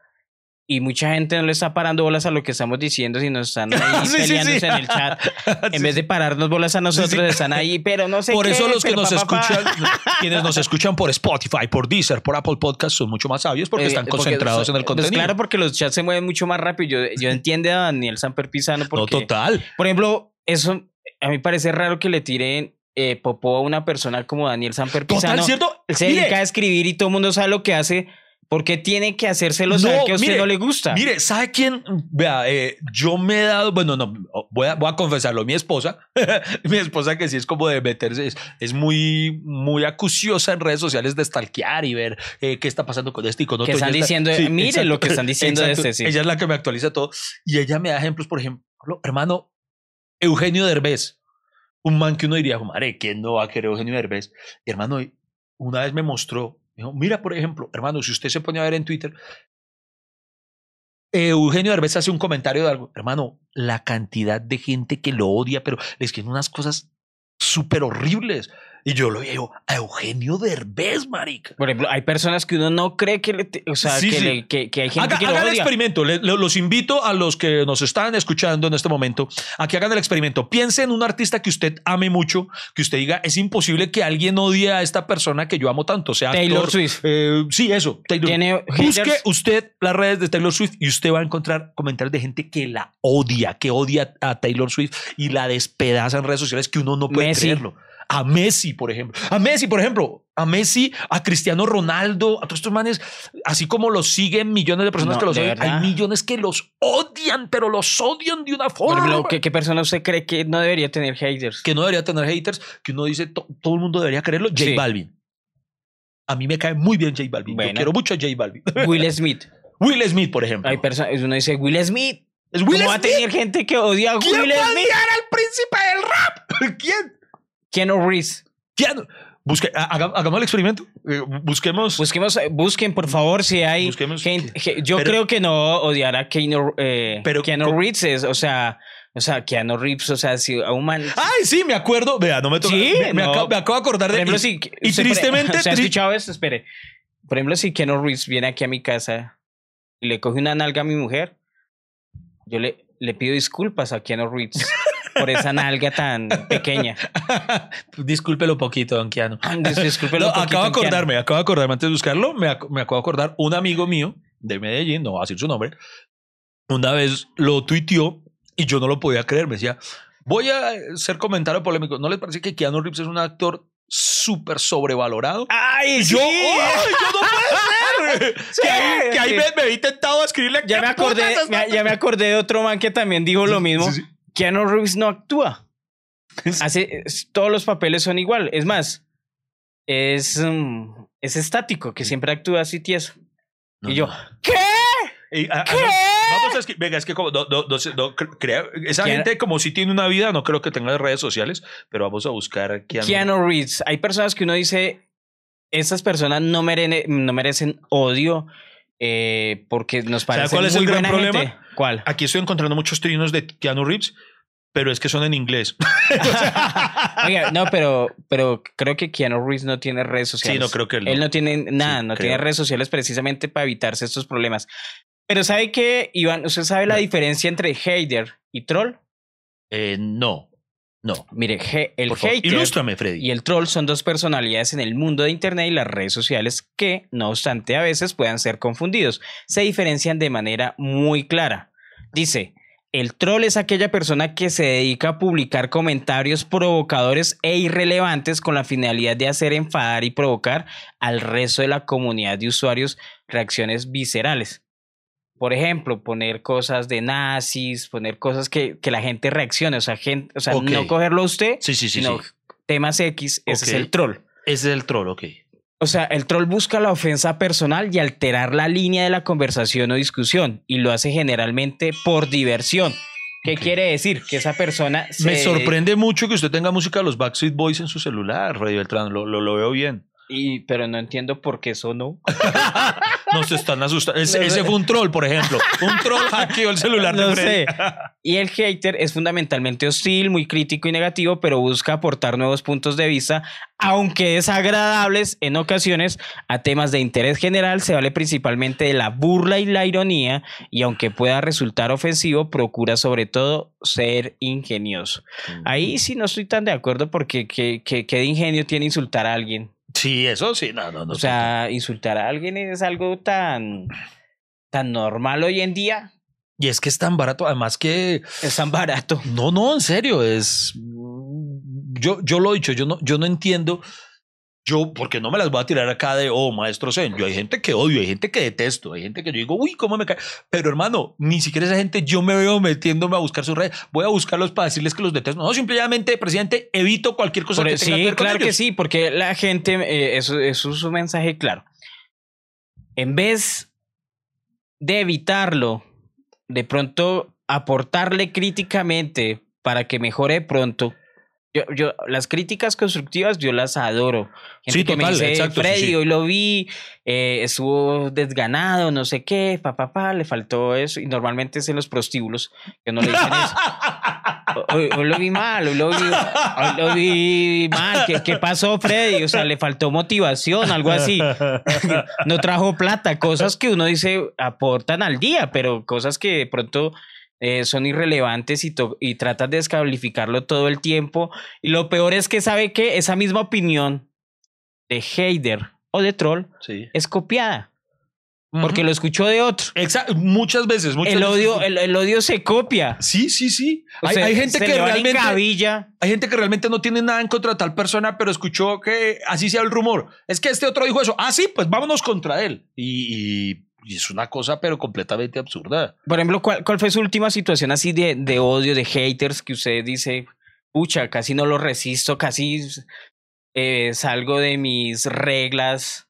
y mucha gente no le está parando bolas a lo que estamos diciendo, sino están ahí Sí, sí, peleándose sí. en el chat. En Sí, vez de pararnos bolas a nosotros, sí. están ahí, pero no sé Por qué, eso los que nos pa, pa, pa. escuchan, quienes nos escuchan por Spotify, por Deezer, por Apple Podcast, son mucho más sabios porque Eh, están porque concentrados en el pues contenido. claro, porque los chats se mueven mucho más rápido. Yo, yo entiendo a Daniel Samper Pisano no, porque, total. por ejemplo, eso a mí parece raro que le tiren eh, popó a una persona como Daniel Samper Total, Pisano. ¿cierto? Se Mire, dedica a escribir y todo el mundo sabe lo que hace. ¿Por qué tiene que hacérselo saber No, que a usted mire, no le gusta? Mire, ¿sabe quién? Vea, eh, yo me he dado, bueno, no, voy a, voy a confesarlo, mi esposa, mi esposa que sí es como de meterse, es, es muy, muy acuciosa en redes sociales de stalkear y ver eh, qué está pasando con este y con otro. Que están Ella es la- diciendo, mire lo que están diciendo de exacto. este, sí. Ella es la que me actualiza todo y ella me da ejemplos, por ejemplo, hermano, Eugenio Derbez, un man que uno diría, madre, ¿quién no va a querer Eugenio Derbez? Y, hermano, una vez me mostró, mira, por ejemplo, hermano, si usted se pone a ver en Twitter, Eugenio Derbez hace un comentario de algo. Hermano, la cantidad de gente que lo odia, pero le escriben unas cosas súper horribles. Y yo lo veo a Eugenio Derbez, marica. Por ejemplo, hay personas que uno no cree que le, o sea, Sí, que, sí. le- que, que hay gente Haga- que lo hagan el experimento. Le- los invito a los que nos están escuchando en este momento a que hagan el experimento. Piense en un artista que usted ame mucho, que usted diga, es imposible que alguien odie a esta persona que yo amo tanto. O sea, Taylor Swift. eh, sí, eso. Taylor. Tiene Busque haters. usted las redes de Taylor Swift y usted va a encontrar comentarios de gente que la odia, que odia a Taylor Swift y la despedaza en redes sociales que uno no puede Messi. creerlo. A Messi, por ejemplo. A Messi, por ejemplo. A Messi, a Cristiano Ronaldo, a todos estos manes, así como los siguen millones de personas No, que los odian, hay millones que los odian, pero los odian de una Por forma ejemplo, ¿qué, qué persona usted cree que no debería tener haters? que no debería tener haters, que uno dice to- todo el mundo debería quererlo. J Sí. Balvin. A mí me cae muy bien J Balvin. Yo Bueno. quiero mucho a J Balvin. Will Smith. Will Smith, por ejemplo. Hay personas, uno dice Will Smith. es ¿Cómo Will va a Smith. tener gente que odia a ¿Quién Will va a Smith? odiar al príncipe del rap? ¿Quién? Keanu Reeves. ¿Quién? Busque, ha- haga- hagamos el experimento. Eh, busquemos. Busquemos, busquen por favor si hay Busquemos. gente. ge- Yo Pero- creo que no odiar a Keanu, eh, Pero- Keanu Reeves es, o sea, o sea, Keanu Reeves, o sea, si a un man. Ay, sí, me acuerdo. Vea, no me toca. Sí, me, me no. acabo, me acabo de acordar Por de. ejemplo, y, si. y tristemente. ¿Se ha tri- escuchado esto? Espere. Por ejemplo, si Keanu Reeves viene aquí a mi casa y le coge una nalga a mi mujer, yo le, le pido disculpas a Keanu Reeves por esa nalga tan pequeña. Discúlpelo poquito, don Keanu. Dis- discúlpelo No, poquito, acabo de acordarme, acabo de acordarme antes de buscarlo. Me, ac- me acabo de acordar un amigo mío de Medellín, no voy a decir su nombre. Una vez lo tuiteó y yo no lo podía creer. Me decía, voy a hacer comentario polémico. ¿No les parece que Keanu Reeves es un actor súper sobrevalorado? ¡Ay, Yo, sí! ¡ay, yo no puede ser! Sí, que ahí, que ahí sí. me, me he intentado escribirle. Ya ¿qué me acordé, me- ya me acordé de otro man que también dijo lo mismo. Keanu Reeves no actúa. Hace, todos los papeles son igual. Es más, es, mm, es estático, que siempre actúa así tieso. No, y yo, no. ¿qué? Y, a- a- ¿Qué? Vamos a esqui- venga, es que como no, no, crea- esa Keanu- gente como si tiene una vida, no creo que tenga redes sociales, pero vamos a buscar Keanu. Keanu Reeves. Hay personas que uno dice, esas personas no, merene- no merecen odio eh, porque nos ¿Sabe parece cuál es muy el gran buena problema? gente. ¿Cuál? Aquí estoy encontrando muchos trinos de Keanu Reeves, pero es que son en inglés. Oiga, no, pero, pero creo que Keanu Reeves no tiene redes sociales. Sí, no creo que él no. Él no tiene nada, Sí, no creo. tiene redes sociales precisamente para evitarse estos problemas. Pero ¿sabe qué, Iván? ¿Usted sabe la No. diferencia entre hater y troll? Eh, no, no. Mire, he- el Por hater Freddy. y el troll son dos personalidades en el mundo de Internet y las redes sociales que, no obstante, a veces puedan ser confundidos. Se diferencian de manera muy clara. Dice, el troll es aquella persona que se dedica a publicar comentarios provocadores e irrelevantes con la finalidad de hacer enfadar y provocar al resto de la comunidad de usuarios reacciones viscerales. Por ejemplo, poner cosas de nazis, poner cosas que, que la gente reaccione, o sea, gente, o sea no cogerlo a usted, Sí, sí, sí, sino temas X, ese es el troll. Ese es el troll, ok. O sea, el troll busca la ofensa personal y alterar la línea de la conversación o discusión y lo hace generalmente por diversión. ¿Qué quiere decir? Que esa persona se Me sorprende mucho que usted tenga música de los Backstreet Boys en su celular, Freddy Beltrán. Lo, lo, lo veo bien. Y, pero no entiendo por qué eso no. No se están asustando. Ese, No, no. ese fue un troll, por ejemplo. Un troll hackeó el celular No de Freddy. sé. Y el hater es fundamentalmente hostil, muy crítico y negativo, pero busca aportar nuevos puntos de vista, aunque desagradables en ocasiones, a temas de interés general. Se vale principalmente de la burla y la ironía, y aunque pueda resultar ofensivo, procura sobre todo ser ingenioso. Ahí sí no estoy tan de acuerdo porque qué, qué- qué de ingenio tiene insultar a alguien. Sí, eso sí. No, no, no. O sea, insultar a alguien es algo tan, tan normal hoy en día. Y es que es tan barato. Además que. Es tan barato. No, no, en serio. Es. Yo, yo lo he dicho. Yo no, yo no entiendo. Yo, porque no me las voy a tirar acá de, oh, maestro Zen. Yo hay gente que odio, hay gente que detesto, hay gente que yo digo, uy, cómo me cae. Pero hermano, ni siquiera esa gente yo me veo metiéndome a buscar sus redes. Voy a buscarlos para decirles que los detesto. No, simplemente, presidente, evito cualquier cosa Por- que tenga que sí, ver con claro que sí, porque la gente, eh, eso, eso es un mensaje claro. En vez de evitarlo, de pronto aportarle críticamente para que mejore pronto. Yo, yo, las críticas constructivas yo las adoro. Gente Sí, que total, me dice, exacto, Freddy, sí. hoy lo vi, eh, estuvo desganado, no sé qué, papá, pa, le faltó eso. Y normalmente es en los prostíbulos que no le dicen eso. Hoy, hoy lo vi mal, hoy lo vi, hoy lo vi mal. ¿Qué, qué pasó, Freddy? O sea, le faltó motivación, algo así. No trajo plata, cosas que uno dice aportan al día, pero cosas que de pronto eh, son irrelevantes y, to- y tratas de descalificarlo todo el tiempo. Y lo peor es que sabe que esa misma opinión de hater o de troll Sí. es copiada, porque lo escuchó de otro. Exacto, muchas veces. Muchas El veces. odio, el, el odio se copia. Sí, sí, sí. Hay, sea, hay gente se que realmente. cabilla. Hay gente que realmente no tiene nada en contra de tal persona, pero escuchó que así sea el rumor. Es que este otro dijo eso. Ah, sí, pues vámonos contra él. Y, y- y es una cosa, pero completamente absurda. Por ejemplo, ¿cuál, cuál fue su última situación así de, de odio, de haters que usted dice, pucha, casi no lo resisto, casi eh, salgo de mis reglas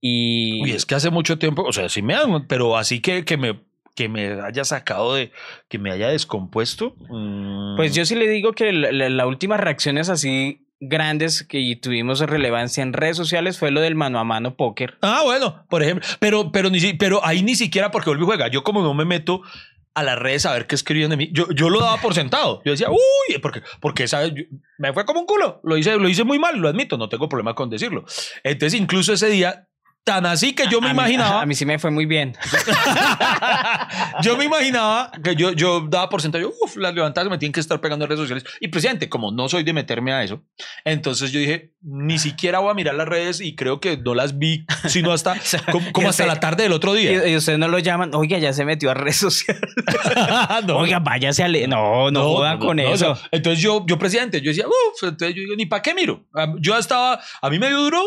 y... Uy, es que hace mucho tiempo, o sea, sí me dan, pero así que, que me que me haya sacado de, que me haya descompuesto. mm, Pues yo sí le digo que la, la- la última reacciones así grandes que tuvimos relevancia en redes sociales fue lo del mano a mano póker. Ah, bueno, por ejemplo, pero, pero, ni, pero ahí ni siquiera porque y juega. Yo como no me meto a las redes a ver qué escriben de mí, yo, yo lo daba por sentado. Yo decía, uy, porque, porque ¿sabes? Yo- me fue como un culo. Lo hice, lo hice muy mal, lo admito, no tengo problema con decirlo. Entonces, incluso ese día, tan así que yo me A mí- imaginaba, a mí sí me fue muy bien. yo me imaginaba que yo, yo daba por sentado, yo, uff, las levantadas me tienen que estar pegando en redes sociales. Y presidente, como no soy de meterme a eso, entonces yo dije, ni siquiera voy a mirar las redes y creo que no las vi, sino hasta, como, como hasta la tarde del otro día. Y, y ustedes no lo llaman, oiga, ya se metió a redes sociales. No, Oiga, váyase a leer. No, no, no, con no, eso. o sea, entonces yo, yo presidente, yo decía, uff, entonces yo digo, ni para qué miro. Yo estaba, a mí me dio duro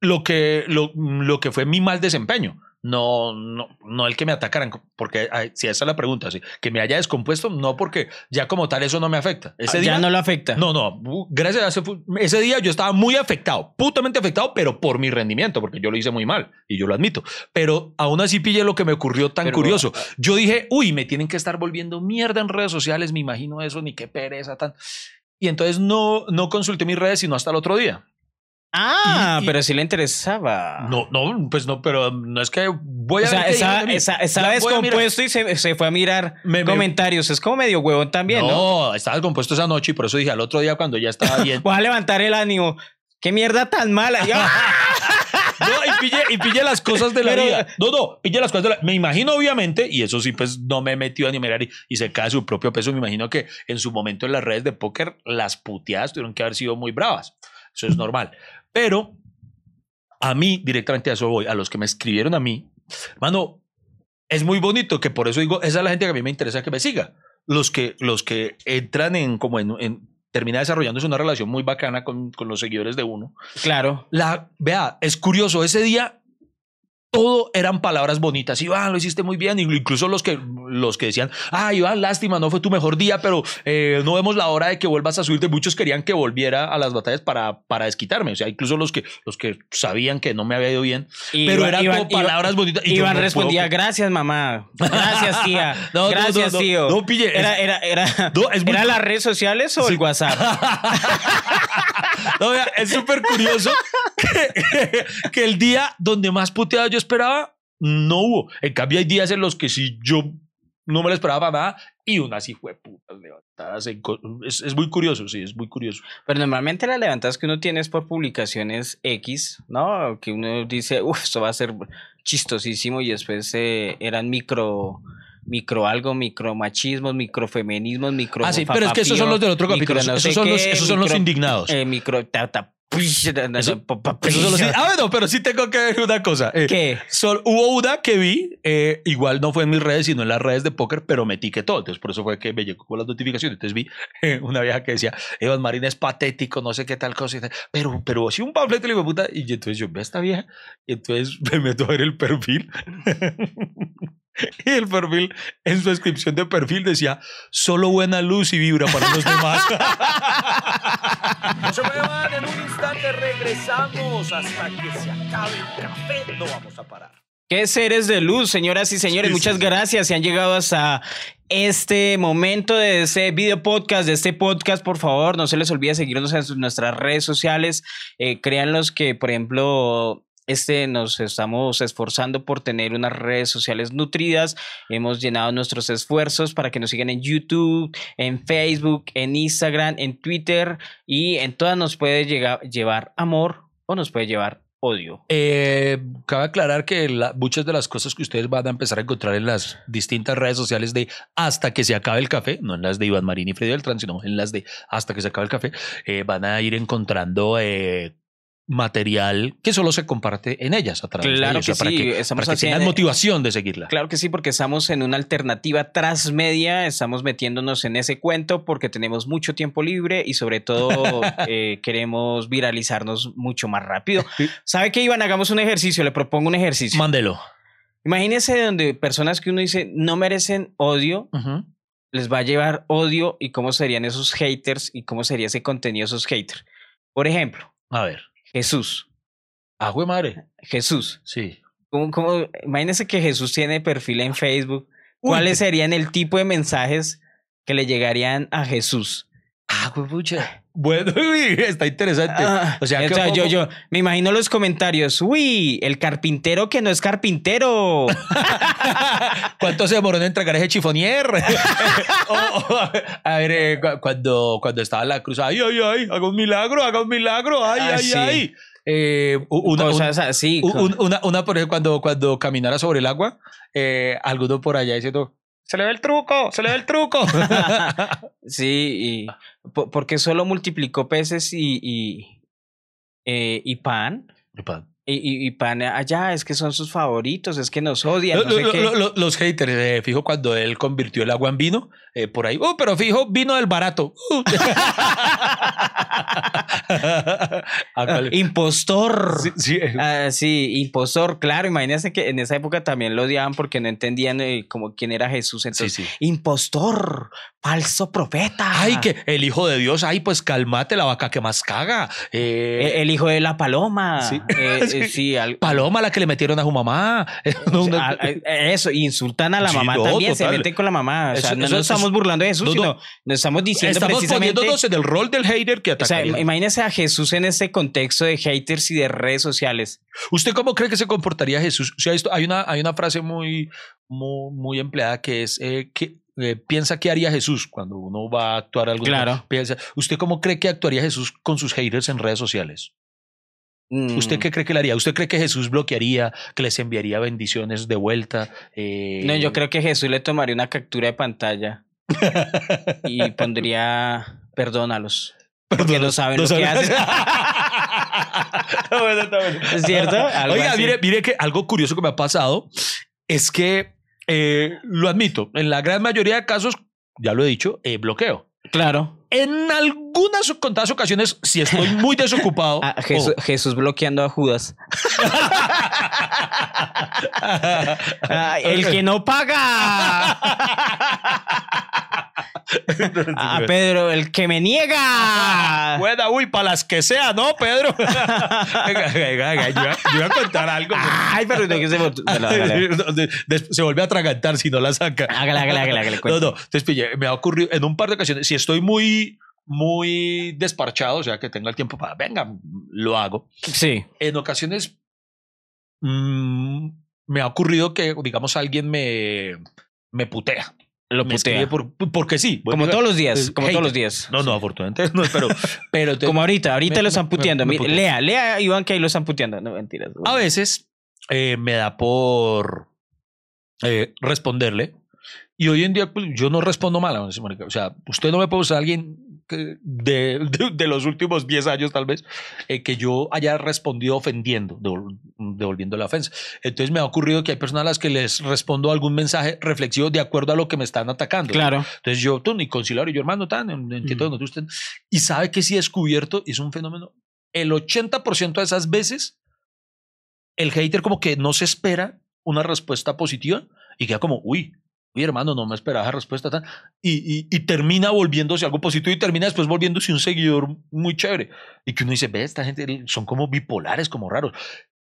lo que, lo, lo que fue mi mal desempeño. No, no, no el que me atacaran, porque ay, si esa es la pregunta, sí, que me haya descompuesto, no porque ya como tal eso no me afecta. Ese Ah, día, ya no lo afecta. no, no, bu- gracias a ese, ese día yo estaba muy afectado, putamente afectado, pero por mi rendimiento, porque yo lo hice muy mal y yo lo admito. Pero aún así pillé lo que me ocurrió tan Pero, curioso. Yo dije, uy, me tienen que estar volviendo mierda en redes sociales, me imagino eso, ni qué pereza tan. Y entonces no, no consulté mis redes sino hasta el otro día. Ah, Y- y- pero sí le interesaba. No, no, pues no, pero no es que voy O a sea, ver esa, mí. esa, estaba descompuesto y se, se fue a mirar Me- me- comentarios. Es como medio huevón también, ¿no? no, estaba descompuesto esa noche y por eso dije al otro día cuando ya estaba bien. Voy a levantar el ánimo. ¡Qué mierda tan mala! Y-. No, y pillé, y pillé las cosas de la Pero- vida. No, no, pillé las cosas de la Me imagino, obviamente, y eso sí, pues no me he metido a ni mirar y, y se cae su propio peso. Me imagino que en su momento en las redes de póker, las puteadas tuvieron que haber sido muy bravas. Eso es normal. Pero a mí, directamente a eso voy, a los que me escribieron a mí, mano, es muy bonito que por eso digo, esa es la gente que a mí me interesa que me siga. Los que, los que entran en como en, en termina desarrollándose una relación muy bacana con, con los seguidores de uno. Claro. La, vea, es curioso, ese día todo eran palabras bonitas. Iván, lo hiciste muy bien. Incluso los que, los que decían, ah, Iván, lástima, no fue tu mejor día, pero eh, no vemos la hora de que vuelvas a subirte. Muchos querían que volviera a las batallas para, para desquitarme. O sea, incluso los que, los que sabían que no me había ido bien. Y pero Iván- eran Iván- como palabras bonitas. y Iván no respondía, puedo- gracias mamá, gracias tía, No, gracias no, tío. no, pille, era, era, era, es muy- ¿era las redes sociales o Sí. el WhatsApp? No, es súper curioso que, que el día donde más puteadas yo esperaba, no hubo. En cambio, hay días en los que sí yo no me lo esperaba para nada y unas así fue putas levantadas. en es, es muy curioso, sí, es muy curioso. Pero normalmente las levantadas que uno tiene es por publicaciones X, ¿no? Que uno dice, uff, esto va a ser chistosísimo y después eh, eran micro micro algo, micro machismos, microfeminismos, micro Ah, sí, pero es que esos son los del otro micro capítulo. no esos son, los, esos son los micro- indignados. eh, micro tata, Eso- son los- ah, bueno, pero sí tengo que ver una cosa. eh, ¿Qué? Sol- hubo una que vi, eh, igual no fue en mis redes, sino en las redes de póker, pero me etiquetó. Entonces, por eso fue que me llegó con las notificaciones. Entonces vi eh, una vieja que decía, Evan Marín es patético, no sé qué tal cosa. y tal, Pero, pero sí un panfleto, le digo, puta. Y entonces yo veo a esta vieja, y entonces me meto a ver el perfil. y el perfil, en su descripción de perfil decía, solo buena luz y vibra para los demás. No se muevan, en un instante regresamos hasta que se acabe el café. No vamos a parar. ¿Qué seres de luz, señoras y señores? Sí, Muchas sí. gracias. Se han llegado hasta este momento de este video podcast, de este podcast. Por favor, no se les olvide seguirnos en nuestras redes sociales. Eh, créanlos que, por ejemplo, este nos estamos esforzando por tener unas redes sociales nutridas. Hemos llenado nuestros esfuerzos para que nos sigan en YouTube, en Facebook, en Instagram, en Twitter y en todas nos puede llegar, llevar amor o nos puede llevar odio. Eh, cabe aclarar que muchas de las cosas que ustedes van a empezar a encontrar en las distintas redes sociales de hasta que se acabe el café, no en las de Iván Marín y Freddy Beltrán, sino en las de hasta que se acabe el café, eh, van a ir encontrando eh, material que solo se comparte en ellas a través Claro de ellos, que o sea, para sí, que, estamos para que tengan motivación de seguirla. Claro que sí, porque estamos en una alternativa transmedia, estamos metiéndonos en ese cuento porque tenemos mucho tiempo libre y sobre todo eh, queremos viralizarnos mucho más rápido. ¿Sabe qué, Iván? Hagamos un ejercicio, le propongo un ejercicio. Mándelo. Imagínese donde personas que uno dice no merecen odio, les va a llevar odio y cómo serían esos haters y cómo sería ese contenido de esos haters. Por ejemplo, A ver. Jesús. Ah, güey, madre. Jesús. Sí. ¿Cómo, cómo- Imagínese que Jesús tiene perfil en Facebook. Uy, ¿Cuáles serían el tipo de mensajes que le llegarían a Jesús? Ah, güey, pucha. Bueno, está interesante. Ah, o sea, que yo, poco- yo me imagino los comentarios. Uy, el carpintero que no es carpintero. ¿Cuánto se demoró en entregar ese chifonier? O- o, a ver, eh, cu- cuando, cuando estaba la cruz, ay, ay, ay, haga un milagro, haga un milagro, ay, Ah, ay, sí. ay. Eh, una, Cosas así. un- un- una, una, por ejemplo, cuando, cuando caminara sobre el agua, eh, alguno por allá diciendo, se le ve el truco, se le ve el truco. sí, y po- porque solo multiplicó peces y, y, eh, y pan. Y, y, y pan allá, es que son sus favoritos, es que nos odian. Lo- no sé lo- qué. lo- lo- los haters, eh, fijo, cuando él convirtió el agua en vino, eh, por ahí, oh, pero fijo, vino del barato. Impostor. Sí, sí. Ah, sí, impostor, claro. Imagínense que en esa época también lo odiaban porque no entendían eh, como quién era Jesús. Entonces, sí. impostor, falso profeta. Ay, que el hijo de Dios, ay, pues cálmate la vaca que más caga. Eh, Eh, El hijo de la paloma. Sí. Sí. sí, al- Paloma la que le metieron a su mamá. No, eso, insultan a la Sí, mamá no, también, se meten con la mamá. O sea, Eso- no eso- nos estamos burlando de Jesús, no, no. sino nos estamos diciendo Estamos precisamente. poniéndonos en el rol del hater que O sea, ataca. imagínense a Jesús en este contexto de haters y de redes sociales. ¿Usted cómo cree que se comportaría Jesús? O sea, esto, hay, una, hay una frase muy, muy, muy empleada que es eh, que eh, piensa qué haría Jesús cuando uno va a actuar algo. Claro. Piensa, ¿Usted cómo cree que actuaría Jesús con sus haters en redes sociales? ¿Usted Mm. qué cree que le haría? ¿Usted cree que Jesús bloquearía, que les enviaría bendiciones de vuelta? Eh, No, yo creo que Jesús le tomaría una captura de pantalla y pondría perdónalos. Porque no saben lo que hacen. ¿Es cierto? Algo Oiga, así. mire, mire que algo curioso que me ha pasado es que, eh, lo admito, en la gran mayoría de casos, ya lo he dicho, eh, bloqueo. Claro. En algunas contadas ocasiones, si estoy muy desocupado. Ah, Jesús, Jesús bloqueando a Judas. Ah, el que no paga. Ah, Pedro, el que me niega. Buena, uy, para las que sea, ¿no, Pedro? Venga, venga, venga, yo, yo iba a contar algo. Ay, pero no que se Se vuelve a atragantar si no la saca. Hágale, hágale, hágale, hágale, No, no. Entonces, pille, me ha ocurrido en un par de ocasiones, si estoy muy, muy desparchado, o sea, que tenga el tiempo para, venga, lo hago. Sí. En ocasiones mm, me ha ocurrido que, digamos, alguien me, me putea. Lo Me putea. por- porque sí. Como todos los días, como todos los días. No, no, afortunadamente no, pero, pero Como ahorita, ahorita me- lo están puteando. me- putea. Lea, lea, Iván, que ahí lo están puteando. No, mentiras. a veces eh, me da por eh, responderle. Y hoy en día pues, yo no respondo mal. o sea, usted no me puede usar a alguien de, de, de los últimos 10 años tal vez, eh, que yo haya respondido ofendiendo, devol- devolviendo la ofensa. Entonces me ha ocurrido que hay personas a las que les respondo algún mensaje reflexivo de acuerdo a lo que me están atacando. Claro. Entonces yo, tú, ni conciliar, y yo, hermano, tan, entiendo Mm. donde usted. Y sabe que sí he descubierto, es un fenómeno, el 80% de esas veces, el hater como que no se espera una respuesta positiva y queda como, uy, uy, hermano, no me esperaba esa respuesta tan. Y, y, y termina volviéndose algo positivo y termina después volviéndose un seguidor muy chévere. Y que uno dice, ve, esta gente son como bipolares, como raros.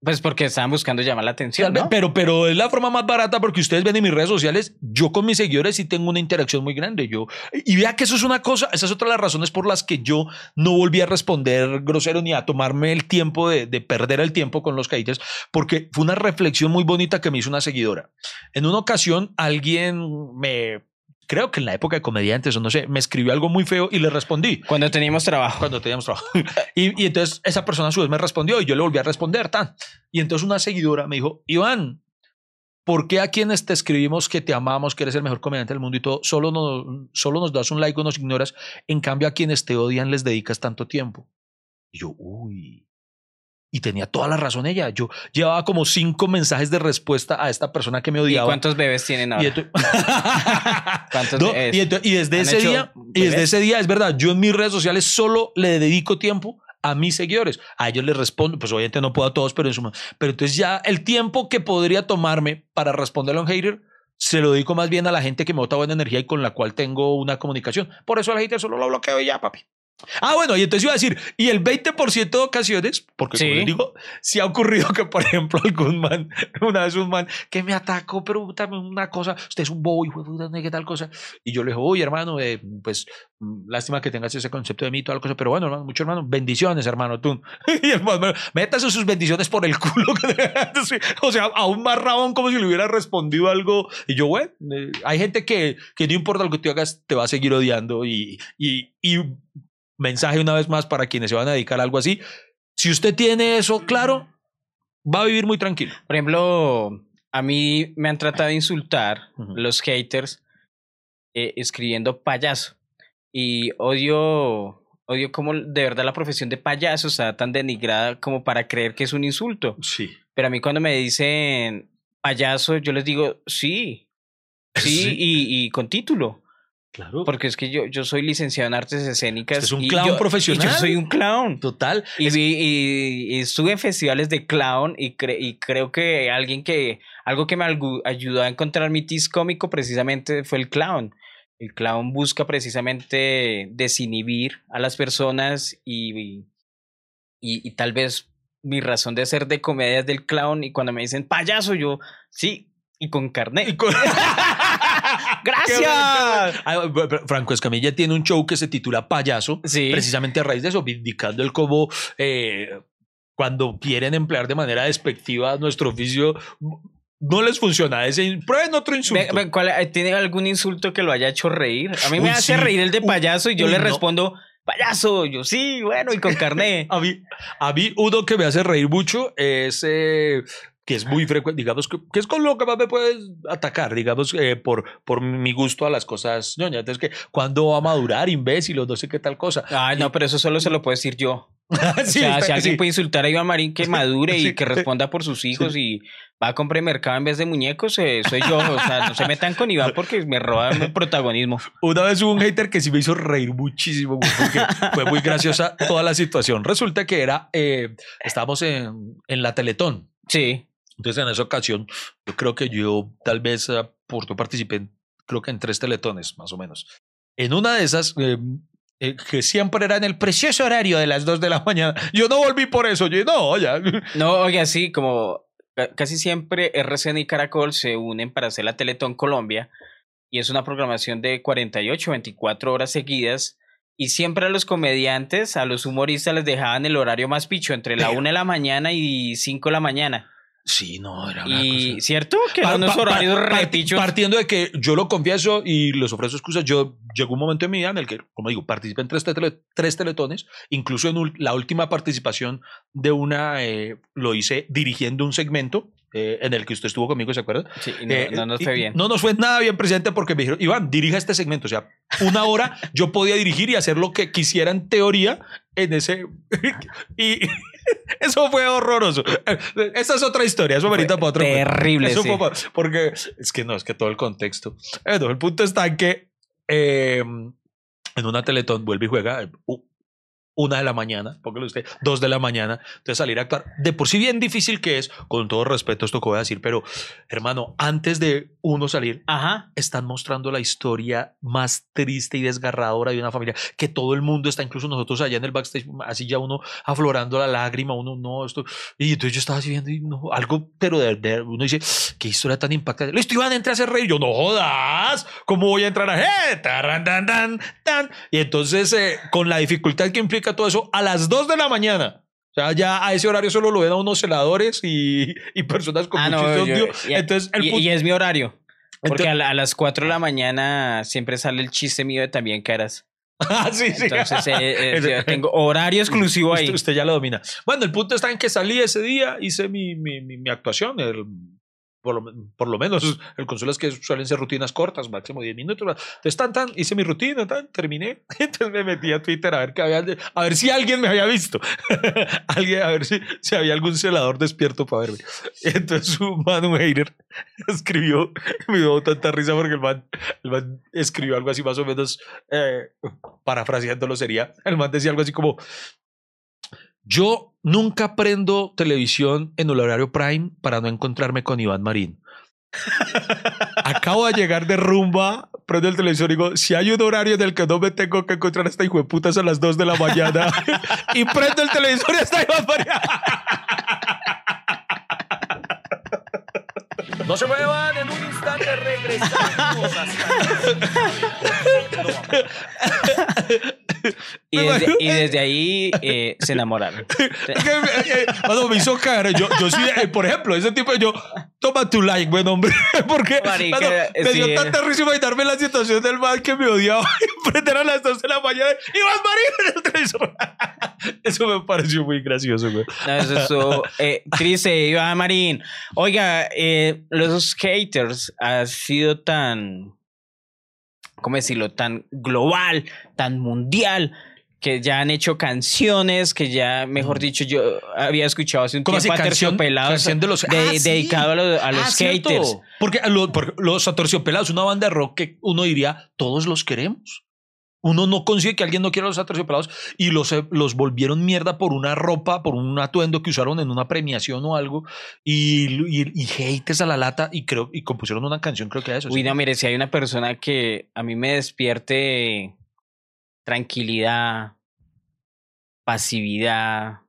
Pues porque estaban buscando llamar la atención, ¿no? pero, pero es la forma más barata porque ustedes ven en mis redes sociales, yo con mis seguidores sí tengo una interacción muy grande. Yo, y vea que eso es una cosa, esa es otra de las razones por las que yo no volví a responder grosero ni a tomarme el tiempo de, de perder el tiempo con los haters, porque fue una reflexión muy bonita que me hizo una seguidora. En una ocasión alguien me, creo que en la época de comediantes o no sé, me escribió algo muy feo y le respondí Cuando teníamos trabajo. cuando teníamos trabajo. Y, y entonces esa persona a su vez me respondió y yo le volví a responder. Tan. Y entonces una seguidora me dijo, Iván, ¿por qué a quienes te escribimos que te amamos, que eres el mejor comediante del mundo y todo, solo nos, solo nos das un like o nos ignoras? En cambio, a quienes te odian les dedicas tanto tiempo. Y yo, uy. Y tenía toda la razón ella. Yo llevaba como cinco mensajes de respuesta a esta persona que me ¿Y odiaba. cuántos bebés tienen ahora? Y, ¿Cuántos No, bebés? y y desde ¿Han ese día, y desde bebés? ese día es verdad, yo en mis redes sociales solo le dedico tiempo a mis seguidores. A ellos les respondo, pues obviamente no puedo a todos, pero en suma. Pero entonces ya el tiempo que podría tomarme para responderle a un hater se lo dedico más bien a la gente que me bota buena energía y con la cual tengo una comunicación. Por eso al hater solo lo bloqueo y ya, papi. Ah, bueno, y entonces iba a decir, y el 20% de ocasiones, porque como Sí. les digo, si ha ocurrido que, por ejemplo, algún man, una vez un man que me atacó, pero puta, una cosa, usted es un bobo, hijo de qué tal cosa. Y yo le digo, uy, hermano, eh, pues mm, lástima que tengas ese concepto de mí y toda la cosa, pero bueno, hermano, mucho hermano, bendiciones, hermano, tú. y el man, métase sus bendiciones por el culo. O sea, aún más rabón como si le hubiera respondido algo. Y yo, bueno, eh, hay gente que, que no importa lo que tú hagas, te va a seguir odiando y, y, y mensaje una vez más para quienes se van a dedicar a algo así. Si usted tiene eso claro, va a vivir muy tranquilo. Por ejemplo, a mí me han tratado de insultar los haters eh, escribiendo payaso. Y odio, Odio como de verdad la profesión de payaso está tan denigrada como para creer que es un insulto. Sí. Pero a mí cuando me dicen payaso, yo les digo, sí, sí, Sí. Y, y con título. Claro. Porque es que yo, yo soy licenciado en artes escénicas. Usted es un y clown yo- profesional. Y yo soy un clown. Total. Y, vi- y- y estuve en festivales de clown y, cre- y creo que alguien que, algo que me ayudó a encontrar mi tis cómico precisamente fue el clown. El clown busca precisamente desinhibir a las personas y, y, y tal vez mi razón de ser de comedia es del clown y cuando me dicen payaso yo, sí, y con carnet. Y con- ¡Gracias! Ah, Franco Escamilla tiene un show que se titula Payaso, Sí. precisamente a raíz de eso, vindicando el cómo eh, cuando quieren emplear de manera despectiva nuestro oficio, no les funciona. Ese, prueben otro insulto. Ve- ve, ¿cuál- eh, ¿Tiene algún insulto que lo haya hecho reír? A mí Uy, me hace sí. reír el de payaso y yo uy, le no. respondo, payaso. Yo, sí, bueno, y con carné. A mí, a mí uno que me hace reír mucho es eh, que es muy frecuente, digamos, que, que es con lo que más me puedes atacar, digamos, eh, por, por mi gusto a las cosas ñoñas. Entonces, que cuando va a madurar, imbécil o no sé qué tal cosa. Ay, no, pero eso solo se lo puedo decir yo. Sí, o sea, si alguien sí. puede insultar a Iván Marín, que madure y Sí. que responda por sus hijos y va a comprar mercado en vez de muñecos, eh, soy yo. O sea, no se metan con Iván porque me roban el protagonismo. Una vez hubo un hater que sí me hizo reír muchísimo, porque fue muy graciosa toda la situación. Resulta que era, eh, estábamos en, en la Teletón. Sí. Entonces, en esa ocasión, yo creo que yo tal vez eh, por yo participé, creo que en tres teletones, más o menos. En una de esas, eh, eh, que siempre era en el precioso horario de las 2 de la mañana, yo no volví por eso, yo no, ya. No, oye, así como ca- casi siempre RCN y Caracol se unen para hacer la Teletón Colombia y es una programación de 48, 24 horas seguidas y siempre a los comediantes, a los humoristas les dejaban el horario más picho entre la Pero- 1 de la mañana y 5 de la mañana. Sí, no, era una Y cosa. ¿cierto? Que Pa- unos pa- horarios pa-. Partiendo de que yo lo confieso y les ofrezco excusas, yo llegó un momento en mi vida en el que, como digo, participé en tres, tele- tres teletones, incluso en la última participación de una, eh, lo hice dirigiendo un segmento eh, en el que usted estuvo conmigo, ¿se acuerda? Sí, no, Eh, no nos fue bien. No nos fue nada bien, presidente, porque me dijeron, Iván, dirija este segmento. O sea, una hora yo podía dirigir y hacer lo que quisiera en teoría en ese... y eso fue horroroso. Esa es otra historia, eso amerita para otro. Terrible, Eso sí. fue porque es que no, es que todo el contexto. Bueno, el punto está en que eh, en una Teletón vuelve y juega eh, una de la mañana, póngale usted, dos de la mañana, entonces salir a actuar. De por sí bien difícil que es, con todo respeto esto que voy a decir, pero hermano, antes de uno salir, Ajá. están mostrando la historia más triste y desgarradora de una familia que todo el mundo está, incluso nosotros allá en el backstage, así ya uno aflorando la lágrima, uno no, esto. Y entonces yo estaba así viendo y no, algo, pero de, de- uno dice, qué historia tan impactante. Listo, Iván, entra a hacer reír. Yo, no jodas, ¿cómo voy a entrar a eh, taran, tan, tan, tan? Y entonces, eh, con la dificultad que implica todo eso, a las 2 de la mañana. O sea, ya a ese horario solo lo ven a unos celadores y, y personas con Ah, mucho no, yo- y- Entonces, el y, es mi horario. Porque Entonces- a, la- a las 4 de la mañana siempre sale el chiste mío de también caras. Ah, sí, sí. Entonces eh, eh, tengo horario exclusivo ahí. Usted, usted ya lo domina. Bueno, el punto está en que salí ese día, hice mi, mi, mi, mi actuación. el- por, lo, por lo menos el consuelo es que suelen ser rutinas cortas, máximo 10 minutos. Entonces, tan, tan, hice mi rutina, tan, terminé. Entonces me metí a Twitter a ver, qué había, a ver si alguien me había visto. alguien, a ver si, si había algún celador despierto para verme. Entonces un man, un hater, escribió, me dio tanta risa porque el man, el man escribió algo así más o menos, eh, parafraseándolo sería, el man decía algo así como, yo nunca prendo televisión en el horario prime para no encontrarme con Iván Marín. Acabo de llegar de rumba, prendo el televisor y digo, si hay un horario en el que no me tengo que encontrar esta hijo de putas a las 2 de la mañana y prendo el televisor y está Iván Marín. No se muevan, en un instante regresamos Y desde, y desde ahí eh, se enamoraron. Mano, me hizo caer. Yo, yo sí, eh, por ejemplo, ese tipo, yo, toma tu like, buen hombre. Porque Marica, mano, me dio sí. tanta risa imaginarme la situación del man que me odiaba y prender a las 12 de la mañana y vas Marín en el televisor. Eso me pareció muy gracioso, güey. No, eso estuvo, eh, triste, Iván Marín. Oiga, eh, los haters ha sido tan, ¿cómo decirlo? Tan global, tan mundial, que ya han hecho canciones, que ya, mejor dicho, yo había escuchado hace un. ¿Cómo tiempo así? a Canción- Terciopelados canción de los- de- Ah, sí. dedicado a los, a los Ah, cierto. haters. Porque, a lo- porque los aterciopelados, una banda de rock que uno diría, todos los queremos. Uno no consigue que alguien no quiera a los aterciopelados y los, eh, los volvieron mierda por una ropa, por un atuendo que usaron en una premiación o algo y, y, y haters a la lata y creo y compusieron una canción, creo que a eso. Uy, sí. no, mire, si hay una persona que a mí me despierte tranquilidad, pasividad,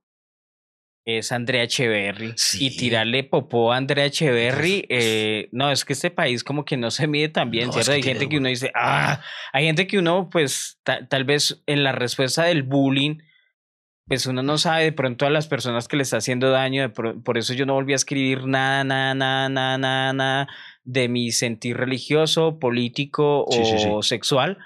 es Andrea Echeverry. Sí. Y tirarle popó a Andrea Echeverry, eh, no, es que este país como que no se mide tan bien, No, es ¿cierto? que hay gente que uno dice, ah, hay gente que uno, pues, ta- tal vez en la respuesta del bullying, pues uno no sabe de pronto a las personas que le está haciendo daño, por eso yo no volví a escribir nada, nada, nada, nada, nada, nada de mi sentir religioso, político sí. o sexual,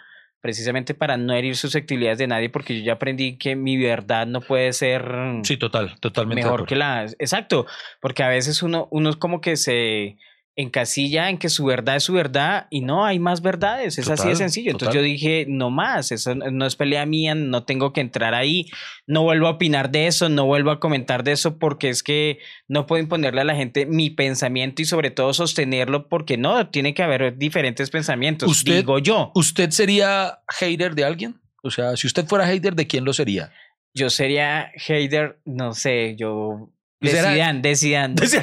precisamente para no herir susceptibilidades de nadie, porque yo ya aprendí que mi verdad no puede ser Sí, total, totalmente. mejor que la... Exacto, porque a veces uno, uno es como que se encasilla en que su verdad es su verdad y no, hay más verdades, es así de sencillo. Entonces total. yo dije, no más, eso no es pelea mía, no tengo que entrar ahí, no vuelvo a opinar de eso, no vuelvo a comentar de eso porque es que no puedo imponerle a la gente mi pensamiento y sobre todo sostenerlo porque no, tiene que haber diferentes pensamientos, Usted- digo yo. ¿Usted sería hater de alguien? O sea, si usted fuera hater, ¿de quién lo sería? Yo sería hater, no sé, yo... De Será- Zidane, de Zidane. Decía,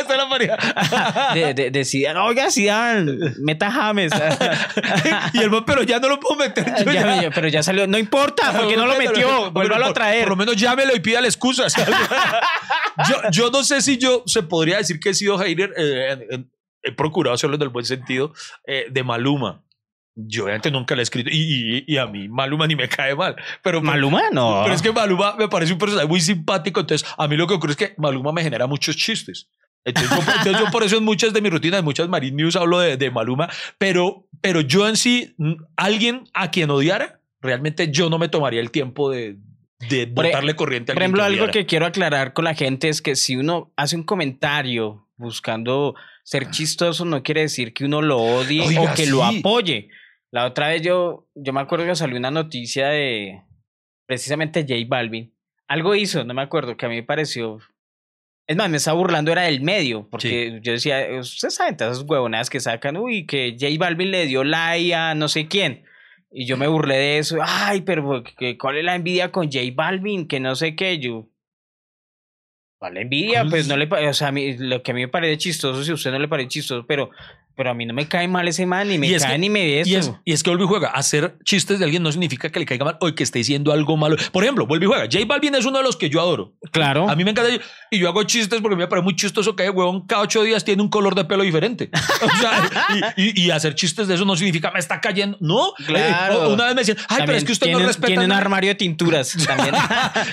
Esta la ponía. de, de, de Zidane. Oiga, Zidane, meta James. y el pero ya no lo puedo meter. yo Ya, ya. ya, pero ya salió. No importa, porque no lo metió. Vuélvalo a traer. Por lo menos llámelo y pídale excusas. yo, yo no sé si yo se podría decir que he sido hater. eh, he procurado hacerlo en el buen sentido eh, de Maluma. Yo obviamente nunca le he escrito y, y- y a mí Maluma ni me cae mal. Pero Maluma, no. Pero es que Maluma me parece un personaje muy simpático. Entonces, a mí lo que ocurre es que Maluma me genera muchos chistes. Entonces, yo, entonces yo por eso en muchas de mis rutinas, en muchas Marine News hablo de, de Maluma. Pero, pero yo en sí, alguien a quien odiara, realmente yo no me tomaría el tiempo de, de e- botarle corriente a Por ejemplo, algo que quiero aclarar con la gente es que si uno hace un comentario buscando ser chistoso, no quiere decir que uno lo odie Oiga, o que lo apoye. La otra vez yo, yo me acuerdo que salió una noticia de precisamente J Balvin. Algo hizo, no me acuerdo, que a mí me pareció. Es más, me estaba burlando, era del medio, porque yo decía, ustedes saben, todas esas huevonadas que sacan, uy, que J Balvin le dio like a no sé quién. Y yo me burlé de eso. Ay, pero que- ¿cuál es la envidia con J Balvin? Que no sé qué. Yo. ¿Cuál envidia? ¿Cuál Pues es? no le O sea, a mí, lo que a mí me parece chistoso, si a usted no le parece chistoso, pero, pero a mí no me cae mal ese man, ni me cae que- ni me ve Y es, eso. y es que vuelve y juega. Hacer chistes de alguien no significa que le caiga mal o que esté diciendo algo malo. Por ejemplo, vuelve y juega. J Balvin es uno de los que yo adoro. Claro. A mí me encanta. Y yo hago chistes porque me parece muy chistoso que el huevón cada ocho días tiene un color de pelo diferente. O sea, y, y- y hacer chistes de eso no significa me está cayendo. No. Claro. Eh, una vez me decían, ay, pero es que usted tiene, no respeta. Tiene un nada". armario de tinturas también.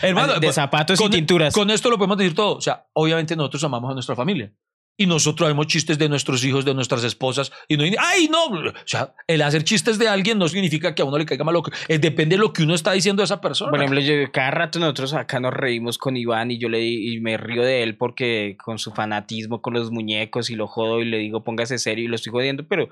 Hermano, de zapatos con, y tinturas. Con esto lo podemos decir todo. O sea, obviamente nosotros amamos a nuestra familia. Y nosotros hacemos chistes de nuestros hijos, de nuestras esposas. Y no, ay, no. O sea, el hacer chistes de alguien no significa que a uno le caiga mal. eh, depende de lo que uno está diciendo a esa persona. Por ejemplo, yo, cada rato nosotros acá nos reímos con Iván y yo le y me río de él porque con su fanatismo con los muñecos y lo jodo y le digo póngase serio y lo estoy jodiendo, pero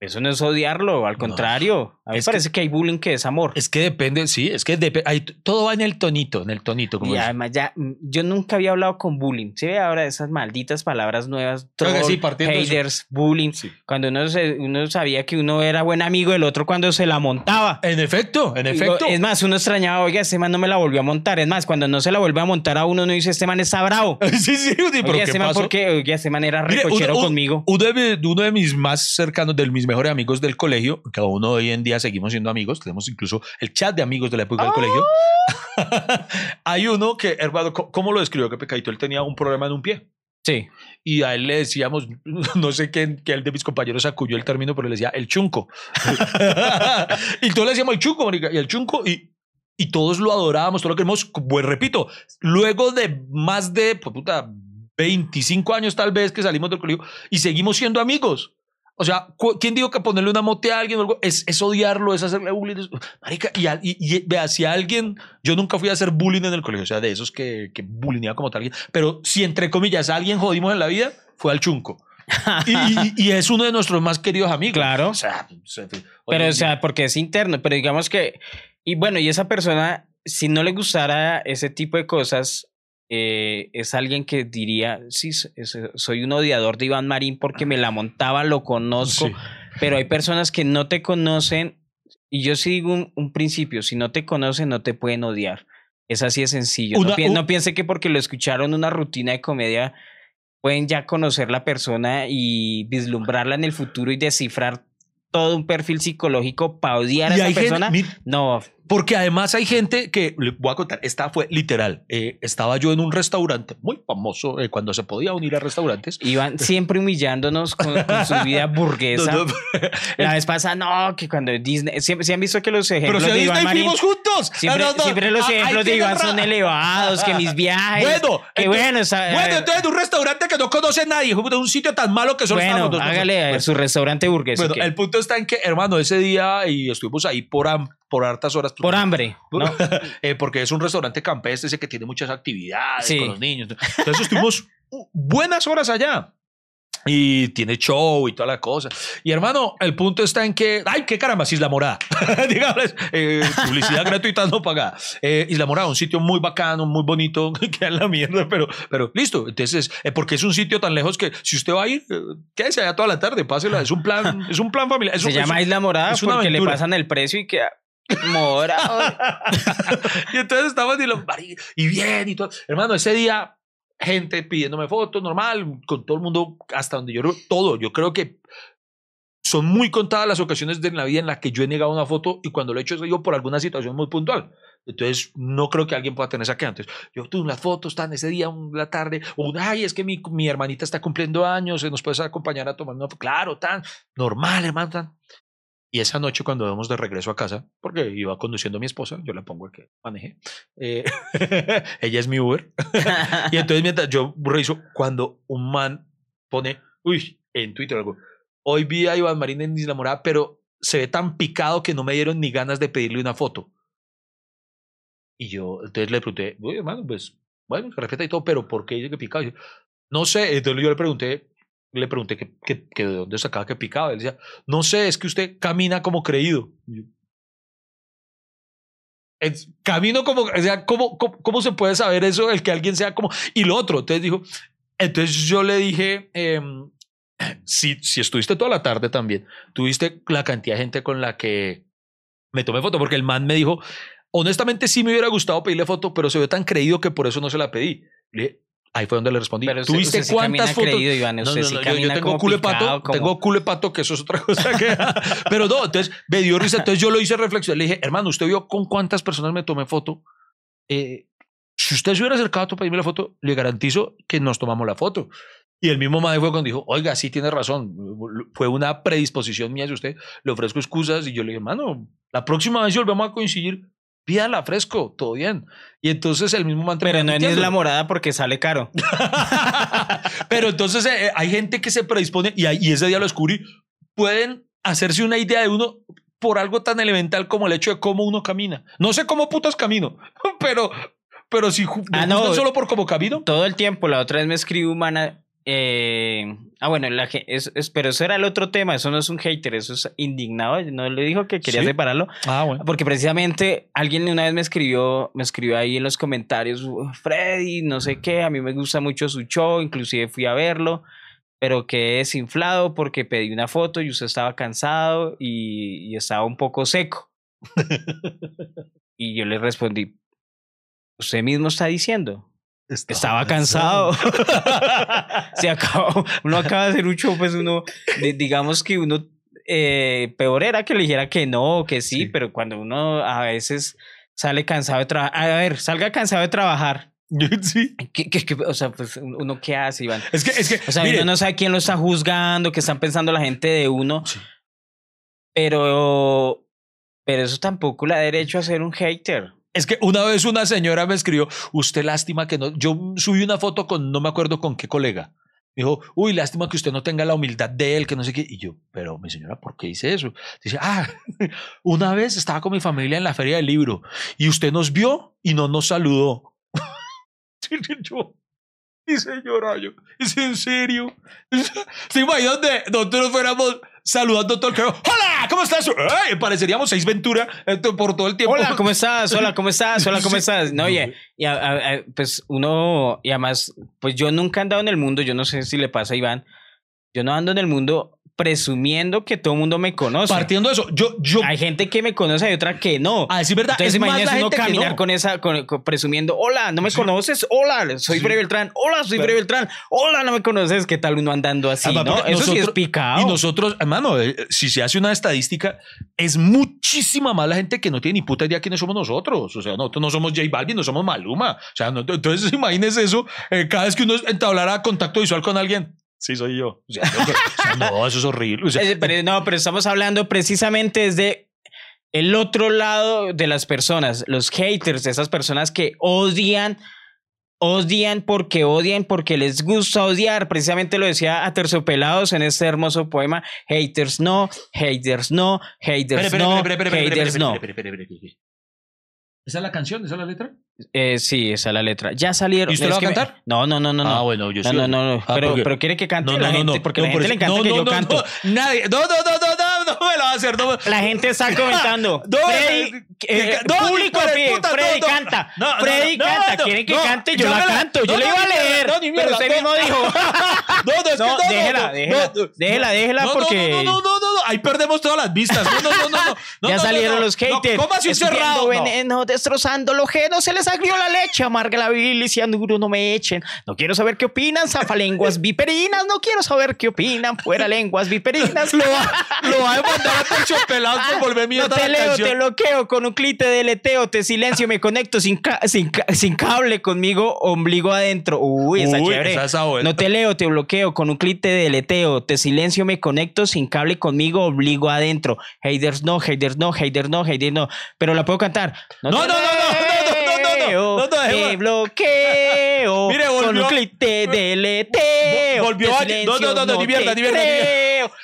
eso no es odiarlo, al contrario. A mí me que- parece que, hay bullying que es amor. Es que depende, sí, es que depe- hay- todo va en el tonito, en el tonito. Como Y además ya, mm, yo nunca había hablado con bullying. ¿Sí ve ahora esas malditas palabras nuevas? Troll, sí, haters, bullying. Sí. Cuando uno, se- uno sabía que uno era buen amigo del otro cuando se la montaba. En efecto, en efecto. Es más, uno extrañaba, oiga, este man no me la volvió a montar. Es más, cuando no se la vuelve a montar a uno, uno dice, este man está bravo. sí, sí, pero Oiga, ¿qué este man, pasó? ¿por qué? Oiga, este man era Mire, recochero uno- conmigo. Uno de, uno de mis más cercanos, de mis mejores amigos del colegio, que aún hoy en día seguimos siendo amigos, tenemos incluso el chat de amigos de la época del Ah. colegio. Hay uno que, hermano, ¿cómo lo describió? Que Pecadito, él tenía un problema en un pie. Sí. Y a él le decíamos, no sé quién, que él de mis compañeros acudió el término, pero le decía el chunco. y todos le decíamos el chunco, marica, y el chunco, y, y todos lo adorábamos, todos lo queremos. Pues repito, luego de más de, pues, puta, 25 años tal vez que salimos del colegio y seguimos siendo amigos. O sea, ¿quién dijo que ponerle una mote a alguien o algo es, es odiarlo, es hacerle bullying? marica, y, y, y vea, si alguien, yo nunca fui a hacer bullying en el colegio, o sea, de esos que, que bullyingaba como tal, pero si entre comillas a alguien jodimos en la vida, fue al chunco. y, es uno de nuestros más queridos amigos. Claro. O sea, o sea, Pero, o sea, porque es interno. Pero digamos que Y bueno, y esa persona, si no le gustara ese tipo de cosas, eh, es alguien que diría, sí, es- soy un odiador de Iván Marín porque me la montaba, lo conozco, Sí. pero hay personas que no te conocen y yo sí digo un, un principio, si no te conocen no te pueden odiar. Es así de sencillo. Una- no, pi- un- no piense que porque lo escucharon una rutina de comedia pueden ya conocer la persona y vislumbrarla en el futuro y descifrar todo un perfil psicológico para odiar a esa gente- persona. no, Porque además hay gente que, le voy a contar, esta fue literal. eh, estaba yo en un restaurante muy famoso eh, cuando se podía unir a restaurantes. iban siempre humillándonos con, con su vida burguesa. No, no, La vez pasada, no, que cuando Disney. Siempre, ¿sí han visto que los pero ejemplos si a de Iván Disney Marín. fuimos juntos. Siempre, No, no, siempre los ah, ejemplos de Iván son elevados, que mis viajes. Bueno, que entonces- bueno, Bueno, entonces de un restaurante que no conoce nadie, de un sitio tan malo que solo bueno, dos hágale a personas. su restaurante burgués. Bueno, el punto está en que, hermano, ese día y estuvimos ahí por, por hartas horas. Por hambre. ¿no? eh, porque es un restaurante campestre ese que tiene muchas actividades Sí. con los niños. Entonces estuvimos buenas horas allá. Y tiene show y toda la cosa. Y hermano, el punto está en que, ay, qué caramba, Isla Morada. Dígales, eh, publicidad gratuita no pagada. Eh, Isla Morada, un sitio muy bacano, muy bonito, queda en la mierda, pero, pero listo. Entonces, eh, porque es un sitio tan lejos que si usted va a ir, eh, quédese allá toda la tarde, pásela. Es un plan, es un plan familiar. Es Se un- llama es un- Isla Morada porque le aventura. pasan el precio y queda morado. y entonces estamos y, lo- "Mari- y bien y todo. Hermano, ese día, gente pidiéndome fotos, normal, con todo el mundo, hasta donde yo, todo. Yo creo que son muy contadas las ocasiones de la vida en las que yo he negado una foto y cuando lo he hecho yo por alguna situación muy puntual. Entonces, no creo que alguien pueda tener esa queja. Entonces, yo tuve las fotos tan ese día, un- la tarde, o ay, es que mi, mi hermanita está cumpliendo años, ¿nos puedes acompañar a tomar una foto? Claro, tan normal, hermano, tan. Y esa noche, cuando vamos de regreso a casa, porque iba conduciendo a mi esposa, yo le pongo el que maneje, eh, ella es mi Uber. y entonces, mientras yo reviso, cuando un man pone, uy, en Twitter algo, hoy vi a Iván Marín en Isla Morada, pero se ve tan picado que no me dieron ni ganas de pedirle una foto. Y yo, entonces le pregunté, uy, hermano, pues, bueno, se respeta y todo, pero ¿por qué dice que picado? Yo, no sé, entonces yo le pregunté, le pregunté que, que, de dónde sacaba que picaba. Él decía, no sé, es que usted camina como creído. "Es- camino como, o sea, ¿cómo, cómo, cómo se puede saber eso? El que alguien sea como... Y lo otro, entonces dijo, entonces yo le dije, em, si, si estuviste toda la tarde también, tuviste la cantidad de gente con la que me tomé foto, porque el man me dijo, honestamente sí me hubiera gustado pedirle foto, pero se ve tan creído que por eso no se la pedí. Le dije, ahí fue donde le respondí. Pero usted- ¿Tuviste usted cuántas fotos? creído, Iván, No, no, no, yo- yo, tengo culo de pato, como- tengo culo de pato, que eso es otra cosa que... pero no, entonces me dio risa, entonces yo lo hice reflexionar, le dije, hermano, ¿usted vio con cuántas personas me tomé foto? Eh, si usted se hubiera acercado a pedirme la foto, le garantizo que nos tomamos la foto. Y el mismo madre fue cuando dijo, oiga, sí tiene razón, fue una predisposición mía de usted, le ofrezco excusas y yo le dije, mano, la próxima vez si volvemos a coincidir, pídala fresco, todo bien. Y entonces el mismo man Pero no mintiendo. Isla Morada porque sale caro. Pero entonces eh, eh, hay gente que se predispone y, ahí- y ese día lo descubrí, pueden hacerse una idea de uno por algo tan elemental como el hecho de cómo uno camina. No sé cómo putas camino, pero, pero si Ah, no. solo por cómo camino. Todo el tiempo, la otra vez me escribió humana. Eh, ah, bueno, la, es, es- pero eso era el otro tema. Eso no es un hater, eso es indignado. No le dijo que quería Sí. separarlo. Ah, bueno. Porque precisamente alguien una vez me escribió, me escribió ahí en los comentarios, "Uh, Freddy, no sé qué, a mí me gusta mucho su show, inclusive fui a verlo, pero quedé desinflado porque pedí una foto y usted estaba cansado y, y estaba un poco seco. y yo le respondí, usted mismo está diciendo. Estaba cansado. Se acabó. Uno acaba de hacer un show, pues uno, di- digamos que uno, eh, peor era que le dijera que no que sí, Sí. pero cuando uno a veces sale cansado de trabajar, a ver, salga cansado de trabajar. sí. ¿Qué, qué- qué- o sea, pues uno qué hace, Iván. Es que, es que, O sea, mire, uno no sabe quién lo está juzgando, qué están pensando la gente de uno, Sí. pero, pero eso tampoco le da derecho a ser un hater. Es que una vez una señora me escribió, usted lástima que no, yo subí una foto con, no me acuerdo con qué colega. Me dijo, uy, lástima que usted no tenga la humildad de él, que no sé qué. Y yo, pero mi señora, ¿por qué dice eso? Dice, ah, una vez estaba con mi familia en la feria del libro y usted nos vio y no nos saludó. Yo, mi señora, yo, ¿es en serio? ¿Se imaginan donde nosotros fuéramos saludando todo el que ¡Hola! ¿Cómo estás? Ay, pareceríamos seis Ventura eh, por todo el tiempo. Hola, ¿cómo estás? Hola, ¿cómo estás? Hola, ¿cómo estás? No, oye, y a- a- a- pues uno, y además, pues yo nunca he andado en el mundo, yo no sé si le pasa a Iván, yo no ando en el mundo presumiendo que todo el mundo me conoce. Partiendo de eso, yo, yo, Hay gente que me conoce y otra que no. a decir verdad, Entonces es más la imagínese uno gente que caminar no. con esa, con, con- presumiendo, hola, ¿no me conoces? Hola, soy Sí. Freddy Beltrán. Hola, soy Pero- Beltrán. Hola, ¿no me conoces? ¿Qué tal uno andando así, no? Eso sí es nosotros- picado. Y nosotros, hermano, eh, si se hace una estadística, es muchísima más la gente que no tiene ni puta idea quiénes somos nosotros. O sea, nosotros no somos J Balvin, no somos Maluma. O sea, no- entonces imagínese eso, eh, cada vez que uno entablara contacto visual con alguien. Sí, soy yo. O sea, no, pero- o sea, no, eso es horrible. O sea, Eh, pero no, pero estamos hablando precisamente desde el otro lado de las personas, los haters, esas personas que odian, odian porque odian, porque les gusta odiar. Precisamente lo decía a Terciopelados en este hermoso poema: haters no, haters no, haters no, haters no. ¿Esa es la canción? ¿Esa es la letra? Eh, sí, esa es la letra. Ya salieron. ¿Y usted lo va a cantar? No, no, no, no. no. Ah, bueno, yo sí. no, no, no. Ah, pero, pero quiere que cante No, la no, no, gente, porque No, la gente le encanta que yo canto. nadie. No, no, no, no, no, no me lo va a hacer. La gente está comentando. Eh, público Freddy canta. Freddy canta. ¿Quieren que cante? Yo la canto. Yo no, iba a leer. pero usted no. mismo dijo. No, no, No, déjela, déjela, déjela, déjela, porque- no, no, no, ahí perdemos todas las vistas. No, no, no, no. no, ya no, salieron no, los haters. No, ¿Cómo cerrado? No. veneno, destrozando lo no se les agrió la leche, amarga la bilis y cianuro no me echen. No quiero saber qué opinan, zafalenguas viperinas. No quiero saber qué opinan, fuera lenguas viperinas. Lo va, lo va a demandar a terciopelados por volver No mierda te la leo, canción. te bloqueo, con un clic te deleteo, te silencio, me conecto sin, ca- sin, ca- sin cable conmigo, ombligo adentro. Uy, está Uy, chévere. esa. No te leo, te bloqueo, con un clic te deleteo, te silencio, me conecto sin cable conmigo, ombligo adentro. Haters no, haters no, haters no, haters no. Pero la puedo cantar. No, no, no, no, no, no, no, no, no, no, bloqueo. Mire, Con volvió- un clic te deleteo. Vol- volvió a- silencio, no, no, no, ni mierda, ni mierda.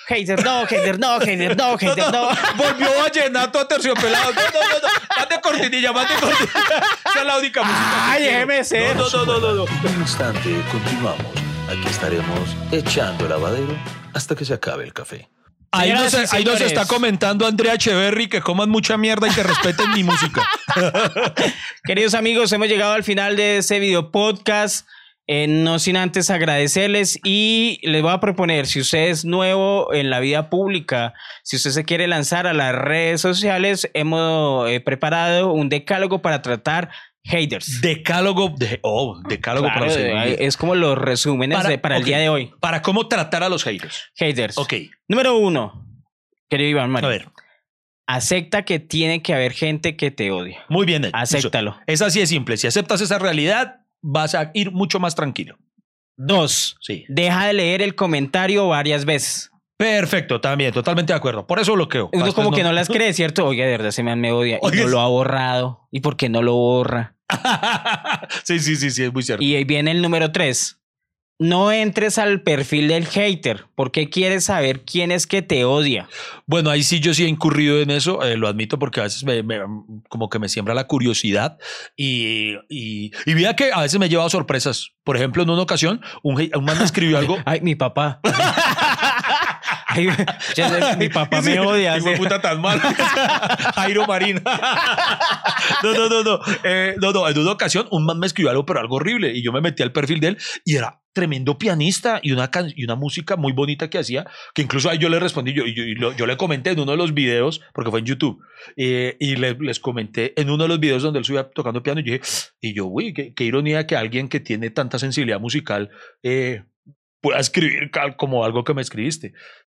Haters no, haters no, haters no, No, haters no, no. Volvió a terciopelado. No, no, no, no. Mande cortinilla, mande cortinilla. Esa es la única música. Ay, déjeme ser. No, no, no, no, no. En un instante continuamos. Aquí estaremos echando el lavadero hasta que se acabe el café. Ahí nos, ahí nos está comentando Andrea Echeverry que coman mucha mierda y que respeten mi música. Queridos amigos, hemos llegado al final de este video podcast. Eh, no sin antes agradecerles y les voy a proponer, si usted es nuevo en la vida pública, si usted se quiere lanzar a las redes sociales, hemos eh, preparado un decálogo para tratar haters. Decálogo, de, oh, decálogo Claro, para los haters. es como los resúmenes Para- de- para, el día de hoy. Para cómo tratar a los haters. Haters. Ok, Número uno, querido Iván a Mario, ver, acepta que tiene que haber gente que te odia. muy bien. Acéptalo. Es así de simple. Si aceptas esa realidad, vas a ir mucho más tranquilo. Dos, Sí. deja de leer el comentario varias veces. Perfecto, también, totalmente de acuerdo. Por eso bloqueo. Uno como que no las cree, ¿cierto? Oye, de verdad, ese man me odia. Y Oye, no sí. lo ha borrado. ¿Y por qué no lo borra? sí, sí, sí, sí, es muy cierto. Y ahí viene el número tres. No entres al perfil del hater, porque quieres saber quién es que te odia. Bueno, ahí sí yo sí he incurrido en eso, eh, lo admito porque a veces me, me- como que me siembra la curiosidad y, y, y mira que a veces me he llevado sorpresas. Por ejemplo, en una ocasión, un, un man me escribió algo. Ay, mi papá. Ay, mi papá me odia. sí. puta tan mal. Jairo Marín. no, no, no, no. Eh, no, no. En una ocasión, un man me escribió algo, pero algo horrible. Y yo me metí al perfil de él y era tremendo pianista y una, can- y una música muy bonita que hacía, que incluso ahí yo le respondí, yo, yo, yo le comenté en uno de los videos, porque fue en YouTube, eh, y le- les comenté en uno de los videos donde él subía tocando piano, y yo dije, y yo, uy, qué, qué ironía que alguien que tiene tanta sensibilidad musical eh, pueda escribir como algo que me escribiste.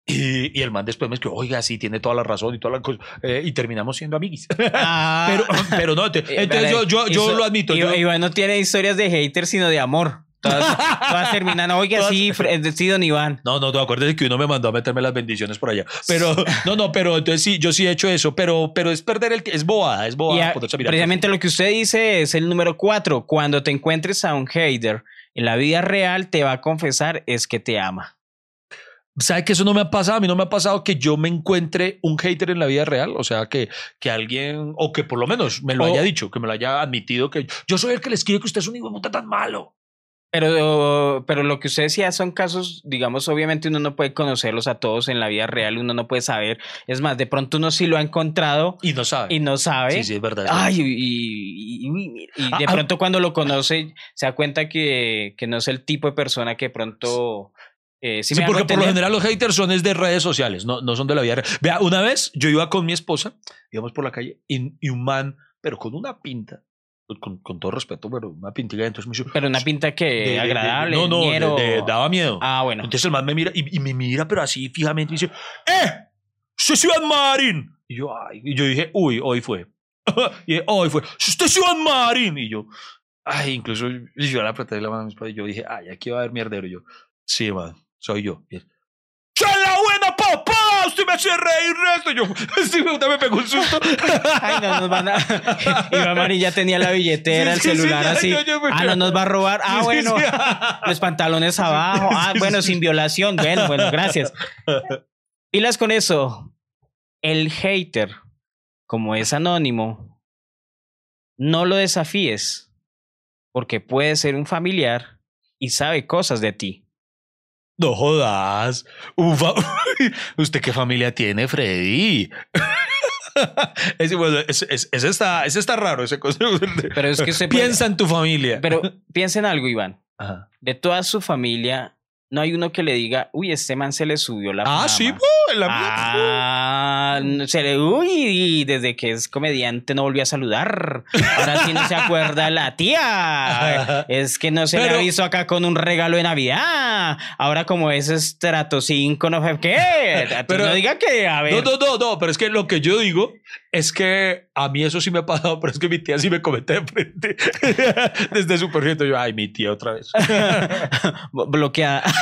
Y, y el man después me escribió, oiga, sí, tiene toda la razón y toda la cosa. eh, y terminamos siendo amiguis. Ah. pero, pero no, te- Eh, entonces yo, yo, yo lo admito. yo- Iván no tiene historias de haters, sino de amor. Todas, todas terminan, oiga, Todas- sí, sí, don Iván. no, no, te acuerdas de que uno me mandó a meterme las bendiciones por allá. Pero, no, no, pero entonces sí, yo sí he hecho eso, pero, pero es perder el es bobada, es Y bobada. a- precisamente lo que usted dice es el número cuatro. Cuando te encuentres a un hater en la vida real, te va a confesar es que te ama. ¿Sabe que eso no me ha pasado? A mí no me ha pasado que yo me encuentre un hater en la vida real. O sea, que, que alguien, o que por lo menos me lo O- haya dicho, que me lo haya admitido, que yo soy el que le escribe que usted es un hijo de puta tan malo. Pero, pero lo que usted decía son casos, digamos, obviamente uno no puede conocerlos a todos en la vida real, uno no puede saber. Es más, de pronto uno sí lo ha encontrado Y no sabe. y no sabe. Sí, sí, es verdad. Ay, y, y- y- y Ah, de ah. pronto cuando lo conoce se da cuenta que, que no es el tipo de persona que de pronto... eh, ¿sí Sí, porque por lo general los haters son es de redes sociales, no, no son de la vida real. Vea, una vez yo iba con mi esposa, íbamos por la calle y, y un man, pero con una pinta, con, con todo respeto, pero una pintiga, entonces me dijo... Pero una pinta que de- de- de- agradable, no, no, de- de- daba miedo. Ah, bueno. Entonces el man me mira y, y me mira, pero así fijamente, y dice, ¡Eh! ¡Usted es Iván Marín! Y yo, ay, y yo dije, uy, hoy fue. y dije, hoy fue, ¡Usted es Iván Marín! Y yo, ay, incluso yo le apreté la mano a mi esposa y yo dije, ay, aquí va a haber mierdero. Y yo, sí, man, soy yo. ¡Soy la buena, papá! ¡Usted me hace reír esto! Y yo, este puta me pegó un susto. Ay, no nos van a. Iván Marín ya tenía la billetera, Sí, el sí, sí, celular así. yo- yo me- Ah, no nos va a robar. Ah, Sí, sí, bueno. sí. Los pantalones abajo. Ah, Sí, bueno, sí. sin violación. Bueno, bueno, gracias. Pilas con eso. El hater, como es anónimo, no lo desafíes, porque puede ser un familiar y sabe cosas de ti. No jodas. Ufa. ¿Usted qué familia tiene, Freddy? ese, bueno, ese, ese- ese está, ese está raro, ese cosa. Pero es que puede- Piensa en tu familia. Pero piensa en algo, Iván. Ajá. De toda su familia, no hay uno que le diga, uy, este man se le subió la Ah, fama". sí, pues, la. Ah, se le, uy, desde que es comediante no volvió a saludar. Ahora sí no se acuerda la tía. Es que no se le Pero- visto acá con un regalo de Navidad. Ahora como es estrato 5, no sé qué. Pero- no diga que, a ver. No, no, no, no, pero es que lo que yo digo es que a mí eso sí me ha pasado, pero es que mi tía sí me comete de frente. Desde su perfecto, yo, ay, mi tía otra vez. Bloqueada.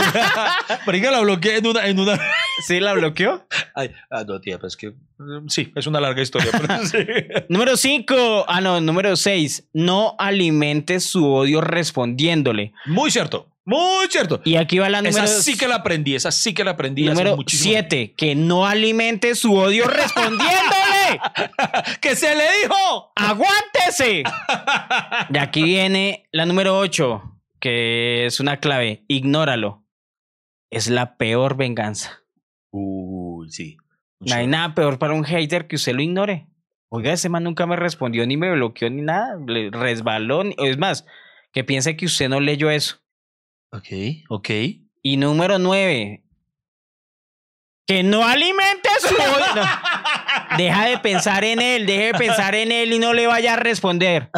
Que la bloqueé en una, en una. ¿Sí la bloqueó? Ay, ah, no, tía, pues es que mm, sí, es una larga historia. Pero sí. Número 5. Ah, no, número 6. No alimente su odio respondiéndole. Muy cierto, muy cierto. Y aquí va la número Esa sí que la aprendí, esa sí que la aprendí. Número muchísimo 7, que no alimente su odio respondiéndole. ¡Que se le dijo! ¡Aguántese! De aquí viene la número 8, que es una clave. Ignóralo. Es la peor venganza. Uy, sí. No hay nada peor para un hater que usted lo ignore. Oiga, ese man nunca me respondió, ni me bloqueó, ni nada. Le resbaló. ni- Es más, que piense que usted no leyó eso. Ok, ok. Y número 9, que no alimente su. No. Deja de pensar en él, deje de pensar en él y no le vaya a responder.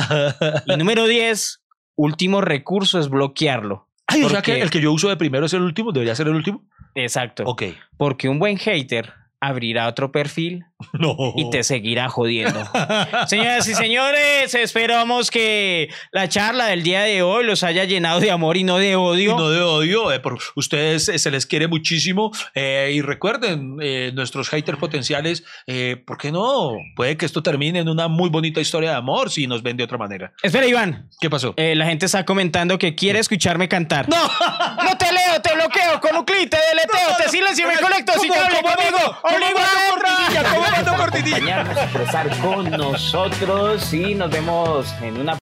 Y número 10, último recurso es bloquearlo. Ay, o sea que el que yo uso de primero es el último, debería ser el último. Exacto. Ok. Porque un buen hater abrirá otro perfil No. y te seguirá jodiendo. Señoras y señores, esperamos que la charla del día de hoy los haya llenado de amor y no de Y odio. no de odio, eh, por ustedes eh, se les quiere muchísimo eh, y recuerden, eh, nuestros haters potenciales, eh, ¿por qué no? Puede que esto termine en una muy bonita historia de amor si nos ven de otra manera. Espera, Iván. ¿Qué pasó? La gente está comentando que quiere escucharme cantar. ¡No! ¡No te leo, te bloqueo! ¡Con un clic, te deleteo, te silencio y me conecto! ¡Si ¿Cómo- cable cómo conmigo! mando- cómo ¡Obligo mando a mando cortinilla? acompañarnos, expresar con nosotros y nos vemos en una